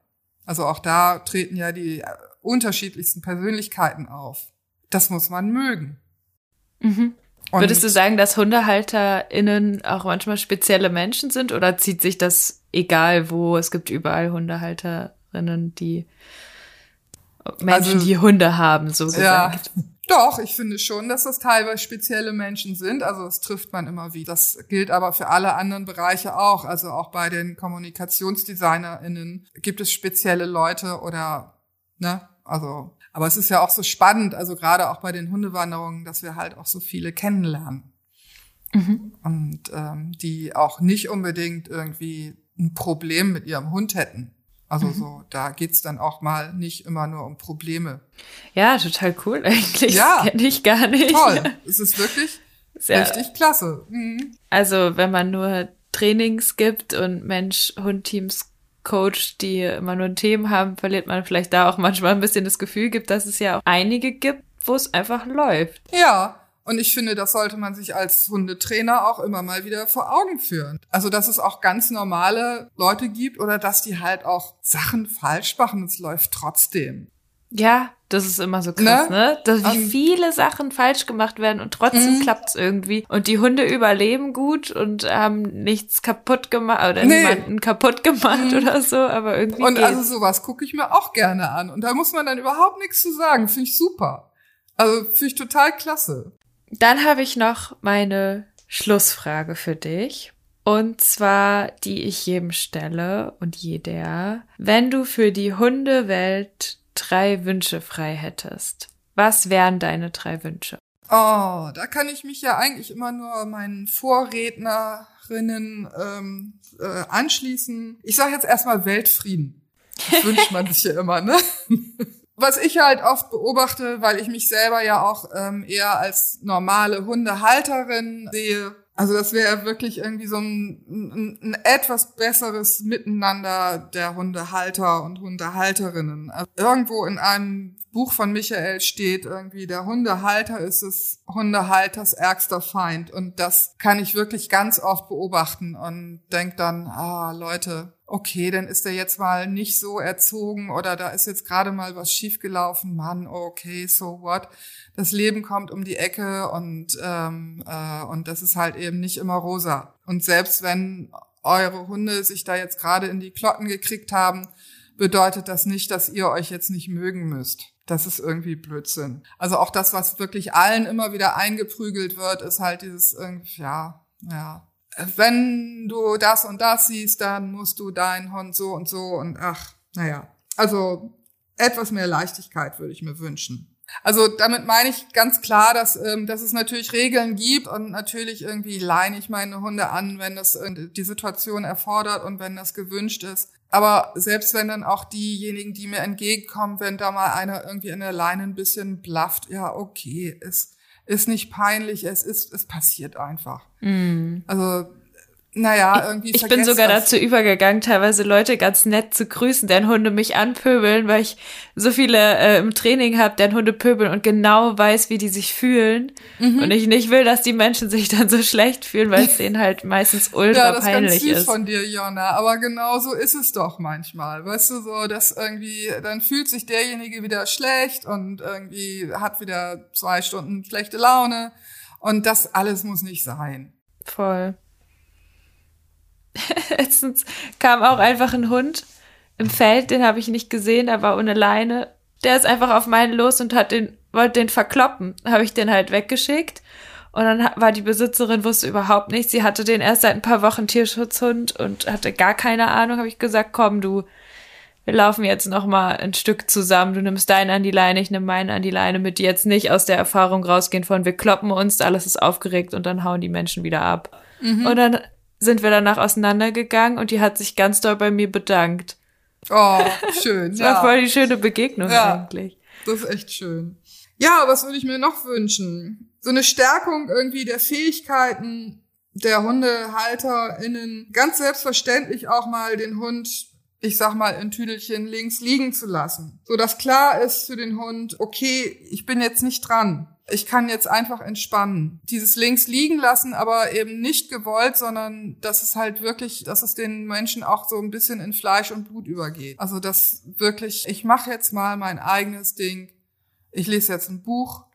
Also auch da treten ja die unterschiedlichsten Persönlichkeiten auf. Das muss man mögen. Mhm. Würdest du sagen, dass HundehalterInnen auch manchmal spezielle Menschen sind oder zieht sich das egal wo? Es gibt überall HundehalterInnen, die Menschen, also, die Hunde haben, so gesagt. Ja. Doch, ich finde schon, dass das teilweise spezielle Menschen sind. Also das trifft man immer wieder. Das gilt aber für alle anderen Bereiche auch. Also auch bei den KommunikationsdesignerInnen gibt es spezielle Leute oder, ne, also aber es ist ja auch so spannend, also gerade auch bei den Hundewanderungen, dass wir halt auch so viele kennenlernen. Mhm. Und ähm, die auch nicht unbedingt irgendwie ein Problem mit ihrem Hund hätten. Also mhm. so, da geht's dann auch mal nicht immer nur um Probleme. Ja, total cool eigentlich. Ja. (laughs) Kenne ich gar nicht. Toll. Es ist wirklich Sehr, richtig klasse. Mhm. Also wenn man nur Trainings gibt und Mensch-Hund-Teams Coach, die immer nur Themen haben, verliert man vielleicht da auch manchmal ein bisschen das Gefühl gibt, dass es ja auch einige gibt, wo es einfach läuft. Ja, und ich finde, das sollte man sich als Hundetrainer auch immer mal wieder vor Augen führen. Also, dass es auch ganz normale Leute gibt oder dass die halt auch Sachen falsch machen. Es läuft trotzdem. Ja, das ist immer so krass, ne? ne? Dass wie viele Sachen falsch gemacht werden und trotzdem mhm. klappt's irgendwie. Und die Hunde überleben gut und haben nichts kaputt gemacht oder nee. niemanden kaputt gemacht mhm. oder so, aber irgendwie. Und geht's. also sowas gucke ich mir auch gerne an. Und da muss man dann überhaupt nichts zu sagen. Finde ich super. Also finde ich total klasse. Dann habe ich noch meine Schlussfrage für dich. Und zwar, die ich jedem stelle und jeder. Wenn du für die Hundewelt drei Wünsche frei hättest, was wären deine drei Wünsche? Oh, da kann ich mich ja eigentlich immer nur meinen Vorrednerinnen ähm, äh, anschließen. Ich sage jetzt erstmal Weltfrieden. Das wünscht man sich ja (laughs) immer, ne? Was ich halt oft beobachte, weil ich mich selber ja auch ähm, eher als normale Hundehalterin sehe, also das wäre wirklich irgendwie so ein, ein, ein, etwas besseres Miteinander der Hundehalter und Hundehalterinnen. Also irgendwo in einem Buch von Michael steht irgendwie, der Hundehalter ist des Hundehalters ärgster Feind. Und das kann ich wirklich ganz oft beobachten und denk dann, ah, Leute, okay, dann ist er jetzt mal nicht so erzogen oder da ist jetzt gerade mal was schiefgelaufen. Mann, okay, so what? Das Leben kommt um die Ecke und, ähm, äh, und das ist halt eben nicht immer rosa. Und selbst wenn eure Hunde sich da jetzt gerade in die Klotten gekriegt haben, bedeutet das nicht, dass ihr euch jetzt nicht mögen müsst. Das ist irgendwie Blödsinn. Also auch das, was wirklich allen immer wieder eingeprügelt wird, ist halt dieses, ja, ja, wenn du das und das siehst, dann musst du deinen Hund so und so und ach, naja. Also etwas mehr Leichtigkeit würde ich mir wünschen. Also damit meine ich ganz klar, dass, ähm, dass es natürlich Regeln gibt und natürlich irgendwie leine ich meine Hunde an, wenn das die Situation erfordert und wenn das gewünscht ist. Aber selbst wenn dann auch diejenigen, die mir entgegenkommen, wenn da mal einer irgendwie in der Leine ein bisschen blafft, ja, okay, ist, ist nicht peinlich, es ist, es passiert einfach. Mm. Also naja, irgendwie. Ich bin sogar das. dazu übergegangen, teilweise Leute ganz nett zu grüßen, deren Hunde mich anpöbeln, weil ich so viele äh, im Training habe, deren Hunde pöbeln und genau weiß, wie die sich fühlen. Mhm. Und ich nicht will, dass die Menschen sich (laughs) dann so schlecht fühlen, weil es denen halt meistens (laughs) ultra ja, das peinlich ist. ist von dir, Jonna. Aber genau so ist es doch manchmal. Weißt du, so, dass irgendwie, dann fühlt sich derjenige wieder schlecht und irgendwie hat wieder zwei Stunden schlechte Laune. Und das alles muss nicht sein. Voll. (laughs) Letztens kam auch einfach ein Hund im Feld, den habe ich nicht gesehen, er war ohne Leine. Der ist einfach auf meinen los und hat den, wollte den verkloppen. Habe ich den halt weggeschickt. Und dann war die Besitzerin, wusste überhaupt nichts. Sie hatte den erst seit ein paar Wochen Tierschutzhund und hatte gar keine Ahnung. Habe ich gesagt, komm du, wir laufen jetzt noch mal ein Stück zusammen. Du nimmst deinen an die Leine, ich nehme meinen an die Leine, mit die jetzt nicht aus der Erfahrung rausgehen von wir kloppen uns, alles ist aufgeregt und dann hauen die Menschen wieder ab. Mhm. Und dann sind wir danach auseinandergegangen und die hat sich ganz doll bei mir bedankt. Oh, (laughs) schön. das ja. war voll die schöne Begegnung ja, eigentlich. Das ist echt schön. Ja, was würde ich mir noch wünschen? So eine Stärkung irgendwie der Fähigkeiten der HundehalterInnen. Ganz selbstverständlich auch mal den Hund ich sag mal, in Tüdelchen links liegen zu lassen. So dass klar ist für den Hund, okay, ich bin jetzt nicht dran ich kann jetzt einfach entspannen. Dieses links liegen lassen, aber eben nicht gewollt, sondern dass es halt wirklich, dass es den Menschen auch so ein bisschen in Fleisch und Blut übergeht. Also dass wirklich, ich mache jetzt mal mein eigenes Ding. Ich lese jetzt ein Buch,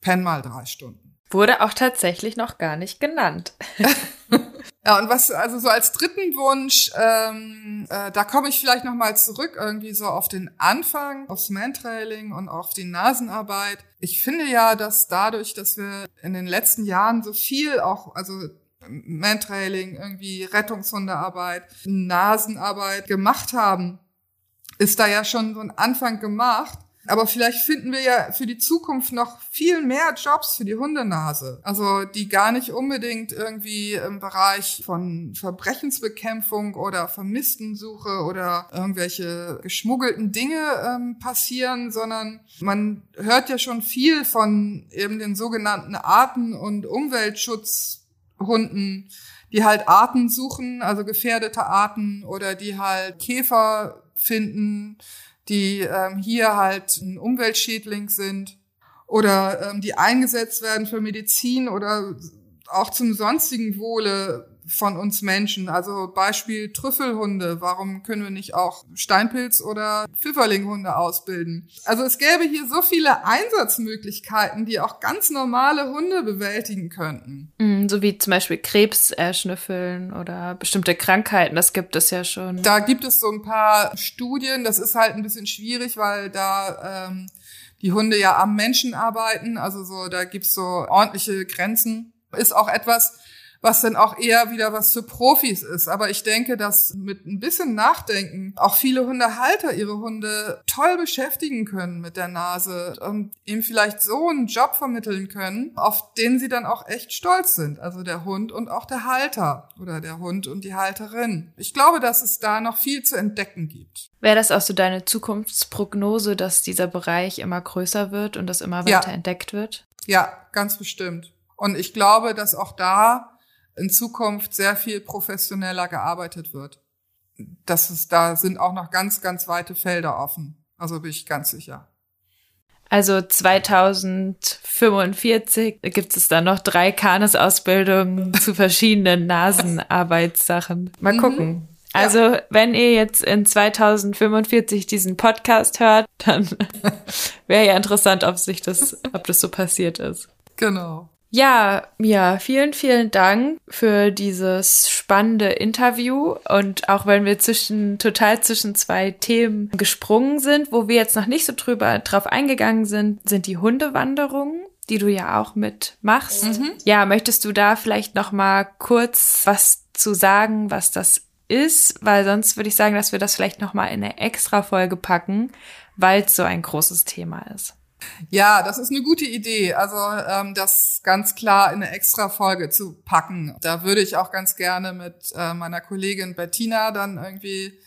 penn mal drei Stunden. Wurde auch tatsächlich noch gar nicht genannt. (laughs) Ja, und was, also so als dritten Wunsch, ähm, äh, da komme ich vielleicht nochmal zurück, irgendwie so auf den Anfang, aufs Mantrailing und auf die Nasenarbeit. Ich finde ja, dass dadurch, dass wir in den letzten Jahren so viel auch, also Mantrailing, irgendwie Rettungshundearbeit, Nasenarbeit gemacht haben, ist da ja schon so ein Anfang gemacht. Aber vielleicht finden wir ja für die Zukunft noch viel mehr Jobs für die Hundenase. Also die gar nicht unbedingt irgendwie im Bereich von Verbrechensbekämpfung oder Vermisstensuche oder irgendwelche geschmuggelten Dinge ähm, passieren, sondern man hört ja schon viel von eben den sogenannten Arten- und Umweltschutzhunden, die halt Arten suchen, also gefährdete Arten oder die halt Käfer finden, die ähm, hier halt ein Umweltschädling sind oder ähm, die eingesetzt werden für Medizin oder auch zum sonstigen Wohle von uns Menschen. Also Beispiel Trüffelhunde. Warum können wir nicht auch Steinpilz- oder Pfifferlinghunde ausbilden? Also es gäbe hier so viele Einsatzmöglichkeiten, die auch ganz normale Hunde bewältigen könnten. Mm, so wie zum Beispiel Krebs erschnüffeln oder bestimmte Krankheiten. Das gibt es ja schon. Da gibt es so ein paar Studien. Das ist halt ein bisschen schwierig, weil da ähm, die Hunde ja am Menschen arbeiten. Also so, da gibt's so ordentliche Grenzen. Ist auch etwas, was dann auch eher wieder was für Profis ist. Aber ich denke, dass mit ein bisschen Nachdenken auch viele Hundehalter ihre Hunde toll beschäftigen können mit der Nase und ihm vielleicht so einen Job vermitteln können, auf den sie dann auch echt stolz sind. Also der Hund und auch der Halter oder der Hund und die Halterin. Ich glaube, dass es da noch viel zu entdecken gibt. Wäre das auch so deine Zukunftsprognose, dass dieser Bereich immer größer wird und das immer weiter ja. entdeckt wird? Ja, ganz bestimmt. Und ich glaube, dass auch da in Zukunft sehr viel professioneller gearbeitet wird. Das ist, da sind auch noch ganz, ganz weite Felder offen. Also bin ich ganz sicher. Also 2045 gibt es dann noch drei Kanes-Ausbildungen (laughs) zu verschiedenen Nasenarbeitssachen. Mal mhm. gucken. Also, ja. wenn ihr jetzt in 2045 diesen Podcast hört, dann (laughs) wäre ja interessant, ob sich das, ob das so passiert ist. Genau. Ja, ja, vielen, vielen Dank für dieses spannende Interview. Und auch wenn wir zwischen, total zwischen zwei Themen gesprungen sind, wo wir jetzt noch nicht so drüber drauf eingegangen sind, sind die Hundewanderungen die du ja auch mitmachst. Mhm. Ja, möchtest du da vielleicht noch mal kurz was zu sagen, was das ist, weil sonst würde ich sagen, dass wir das vielleicht noch mal in eine extra Folge packen, weil es so ein großes Thema ist. Ja, das ist eine gute Idee. Also ähm, das ganz klar in eine extra Folge zu packen. Da würde ich auch ganz gerne mit äh, meiner Kollegin Bettina dann irgendwie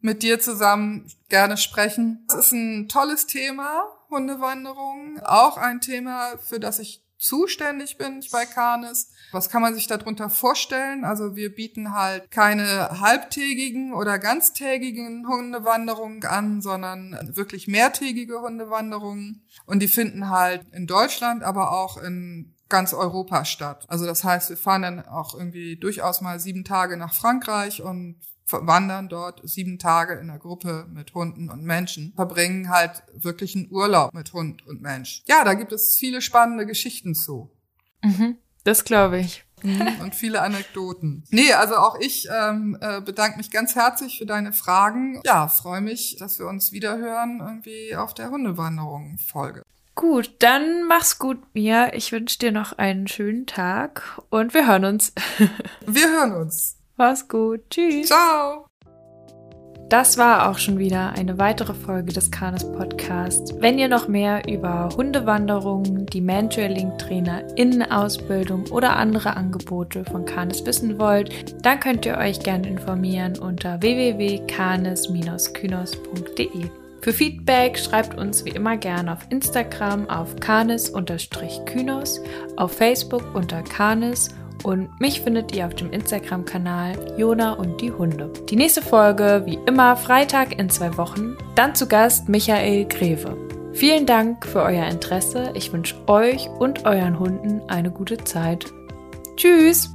mit dir zusammen gerne sprechen. Es ist ein tolles Thema, Hundewanderung. Auch ein Thema, für das ich zuständig bin bei Canis. Was kann man sich darunter vorstellen? Also wir bieten halt keine halbtägigen oder ganztägigen Hundewanderungen an, sondern wirklich mehrtägige Hundewanderungen. Und die finden halt in Deutschland, aber auch in ganz Europa statt. Also das heißt, wir fahren dann auch irgendwie durchaus mal sieben Tage nach Frankreich und wandern dort sieben Tage in der Gruppe mit Hunden und Menschen, verbringen halt wirklich einen Urlaub mit Hund und Mensch. Ja, da gibt es viele spannende Geschichten zu. Mhm, das glaube ich. Mhm, und viele Anekdoten. Nee, also auch ich ähm, äh, bedanke mich ganz herzlich für deine Fragen. Ja, freue mich, dass wir uns wiederhören irgendwie auf der Hundewanderung-Folge. Gut, dann mach's gut, Mia. Ich wünsche dir noch einen schönen Tag und wir hören uns. wir hören uns. Mach's gut. Tschüss. Ciao. Das war auch schon wieder eine weitere Folge des Kanes Podcasts. Wenn ihr noch mehr über Hundewanderungen, die Mantrailing Trainer Innenausbildung oder andere Angebote von Kanes wissen wollt, dann könnt ihr euch gerne informieren unter www.kanes-kynos.de. Für Feedback schreibt uns wie immer gerne auf Instagram auf kanes-kynos, auf Facebook unter kanes und mich findet ihr auf dem Instagram-Kanal Jona und die Hunde. Die nächste Folge, wie immer, Freitag in zwei Wochen. Dann zu Gast Michael Greve. Vielen Dank für euer Interesse. Ich wünsche euch und euren Hunden eine gute Zeit. Tschüss!